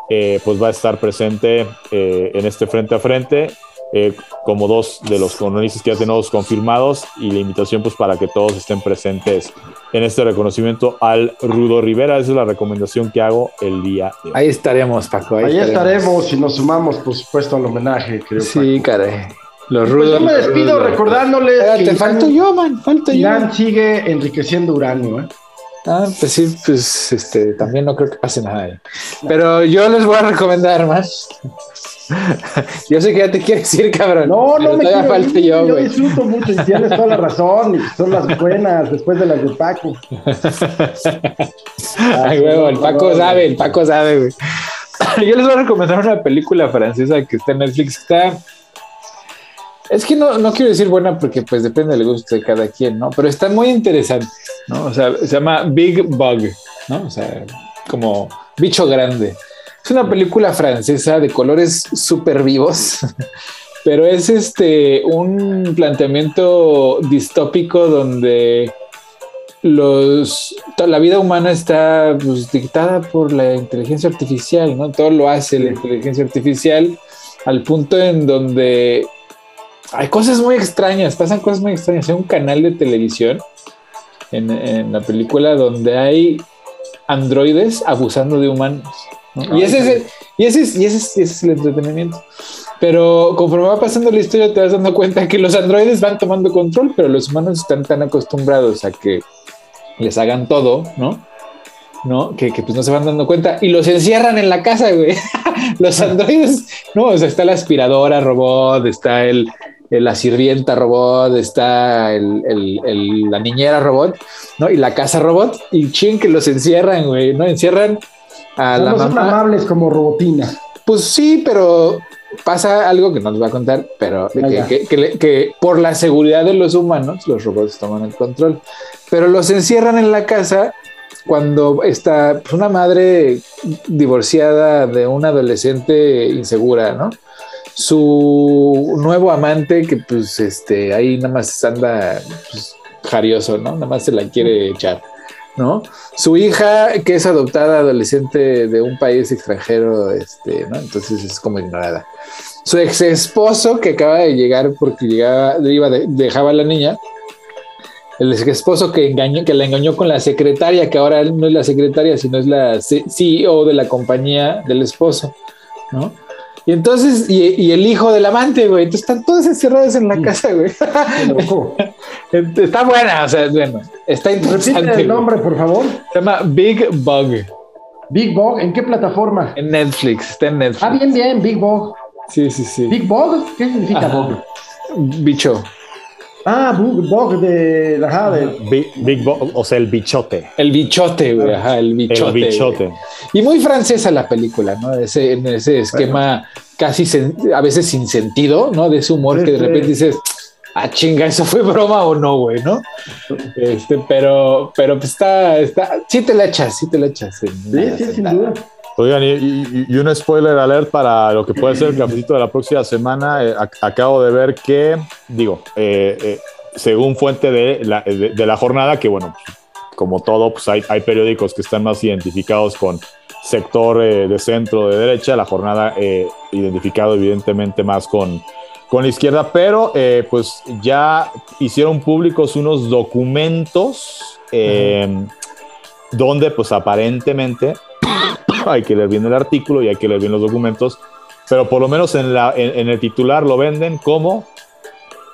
eh, pues va a estar presente eh, en este frente a frente eh, como dos de los cronistas que ya tenemos confirmados y la invitación pues para que todos estén presentes en este reconocimiento al Rudo Rivera. Esa es la recomendación que hago el día de hoy. Ahí estaremos, Paco. Ahí, Ahí estaremos y nos sumamos, por supuesto, al homenaje, creo. Sí, caray. Los Pues rudos. yo me despido rudos. recordándoles Espérate, que falto yo, man, falto yo. Irán sigue enriqueciendo uranio, ¿eh? Ah, pues sí, pues este, también no creo que pase nada ahí. Pero yo les voy a recomendar más yo sé que ya te quieres ir, cabrón. No, no me quiero falta ir, yo, yo güey. disfruto mucho y tienes toda la razón, y son las buenas después de las de Paco. Ay, güey, el Paco sabe, el Paco sabe, güey. Yo les voy a recomendar una película francesa que está en Netflix. Está. Es que no, no quiero decir buena porque, pues, depende del gusto de cada quien, ¿no? Pero está muy interesante, ¿no? O sea, se llama Big Bug, ¿no? O sea, como bicho grande. Es una película francesa de colores súper vivos, pero es este un planteamiento distópico donde los, la vida humana está pues, dictada por la inteligencia artificial, ¿no? Todo lo hace la inteligencia artificial al punto en donde hay cosas muy extrañas, pasan cosas muy extrañas. Hay un canal de televisión en, en la película donde hay androides abusando de humanos. ¿no? Y, ese es el, y, ese es, y, ese es, y ese es el entretenimiento. Pero conforme va pasando la historia te vas dando cuenta que los androides van tomando control, pero los humanos están tan acostumbrados a que les hagan todo, ¿no? ¿No? Que, que, pues no se van dando cuenta y los encierran en la casa, güey. los androides, ¿no? O sea, está la aspiradora robot, está el la sirvienta robot, está el, el, la niñera robot, ¿no? Y la casa robot, y ching que los encierran, güey, ¿no? Encierran a no, la no mamá. son amables como robotina. Pues sí, pero pasa algo que no les voy a contar, pero que, que, que, que, por la seguridad de los humanos, los robots toman el control. Pero los encierran en la casa cuando está pues, una madre divorciada de un adolescente insegura, ¿no? Su nuevo amante que pues este ahí nada más anda pues, jarioso, ¿no? Nada más se la quiere echar. ¿no? Su hija, que es adoptada adolescente de un país extranjero, este, ¿no? Entonces es como ignorada. Su ex esposo, que acaba de llegar porque llegaba, iba de, dejaba a la niña, el ex esposo que, engañó, que la engañó con la secretaria, que ahora no es la secretaria, sino es la CEO de la compañía del esposo, ¿no? Y entonces, y, y, el hijo del amante, güey. Entonces están todos encerrados en la casa, güey. está buena, o sea, bueno, está interesante. El nombre, por favor. Se llama Big Bug. Big Bug, ¿en qué plataforma? En Netflix, está en Netflix. Ah, bien, bien, Big Bug. Sí, sí, sí. ¿Big Bug? ¿Qué significa Ajá. Bug? Bicho. Ah, Bug, bug de. Ajá, de. Big, big Bug, o sea, el bichote. El bichote, güey. Ajá, el bichote. El bichote. Y muy francesa la película, ¿no? Ese, en ese esquema bueno. casi sen, a veces sin sentido, ¿no? De ese humor sí, que de repente dices, ah, chinga, ¿eso fue broma o no, güey, no? Este, pero, pero pues está, está, sí te la echas, sí te la echas. Sí, sí, sin duda. Oigan, y, y, y, un spoiler alert para lo que puede ser el cafecito de la próxima semana. Eh, acabo de ver que, digo, eh, eh, según fuente de la, de, de la, jornada, que bueno, como todo, pues hay, hay, periódicos que están más identificados con sector de centro, de derecha, la jornada identificado evidentemente más con, con la izquierda, pero pues ya hicieron públicos unos documentos donde pues aparentemente hay que leer bien el artículo y hay que leer bien los documentos, pero por lo menos en, la, en, en, el titular lo venden como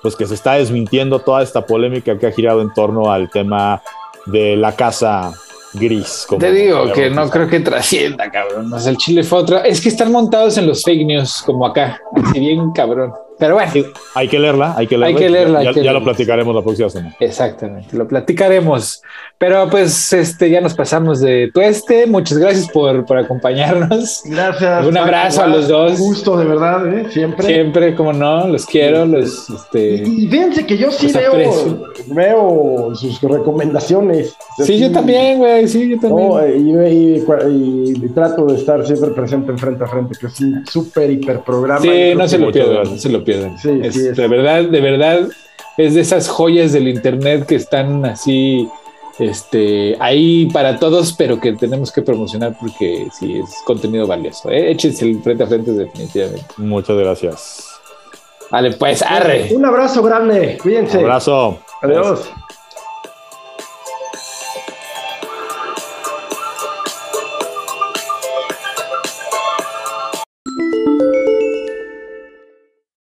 pues que se está desmintiendo toda esta polémica que ha girado en torno al tema de la casa gris. Te digo que no creo que trascienda, cabrón. O sea, el Chile fue otra. Es que están montados en los fake news, como acá. Así bien, cabrón. Pero bueno. Hay que leerla, hay que leerla. Hay que leerla. Ya, hay que ya leerla. lo platicaremos la próxima semana. Exactamente, lo platicaremos. Pero pues este ya nos pasamos de tueste. Muchas gracias por, por acompañarnos. Gracias. Un abrazo a los dos. Un gusto, de verdad, ¿eh? Siempre. Siempre, como no, los quiero. Los, este, y, y fíjense que yo sí veo, aprecio. veo sus recomendaciones. Sí, yo también, güey. Sí, yo también. No, y, y, y, trato de estar siempre presente en frente a frente, que es un súper hiper programa. Sí, no se lo pierdan, no se lo pierdan. Sí, es, sí, es. De verdad, de verdad, es de esas joyas del internet que están así, este, ahí para todos, pero que tenemos que promocionar porque sí es contenido valioso. ¿eh? Échense el frente a frente definitivamente. Muchas gracias. Vale, pues, arre. Un abrazo grande, cuídense. Un abrazo. Adiós.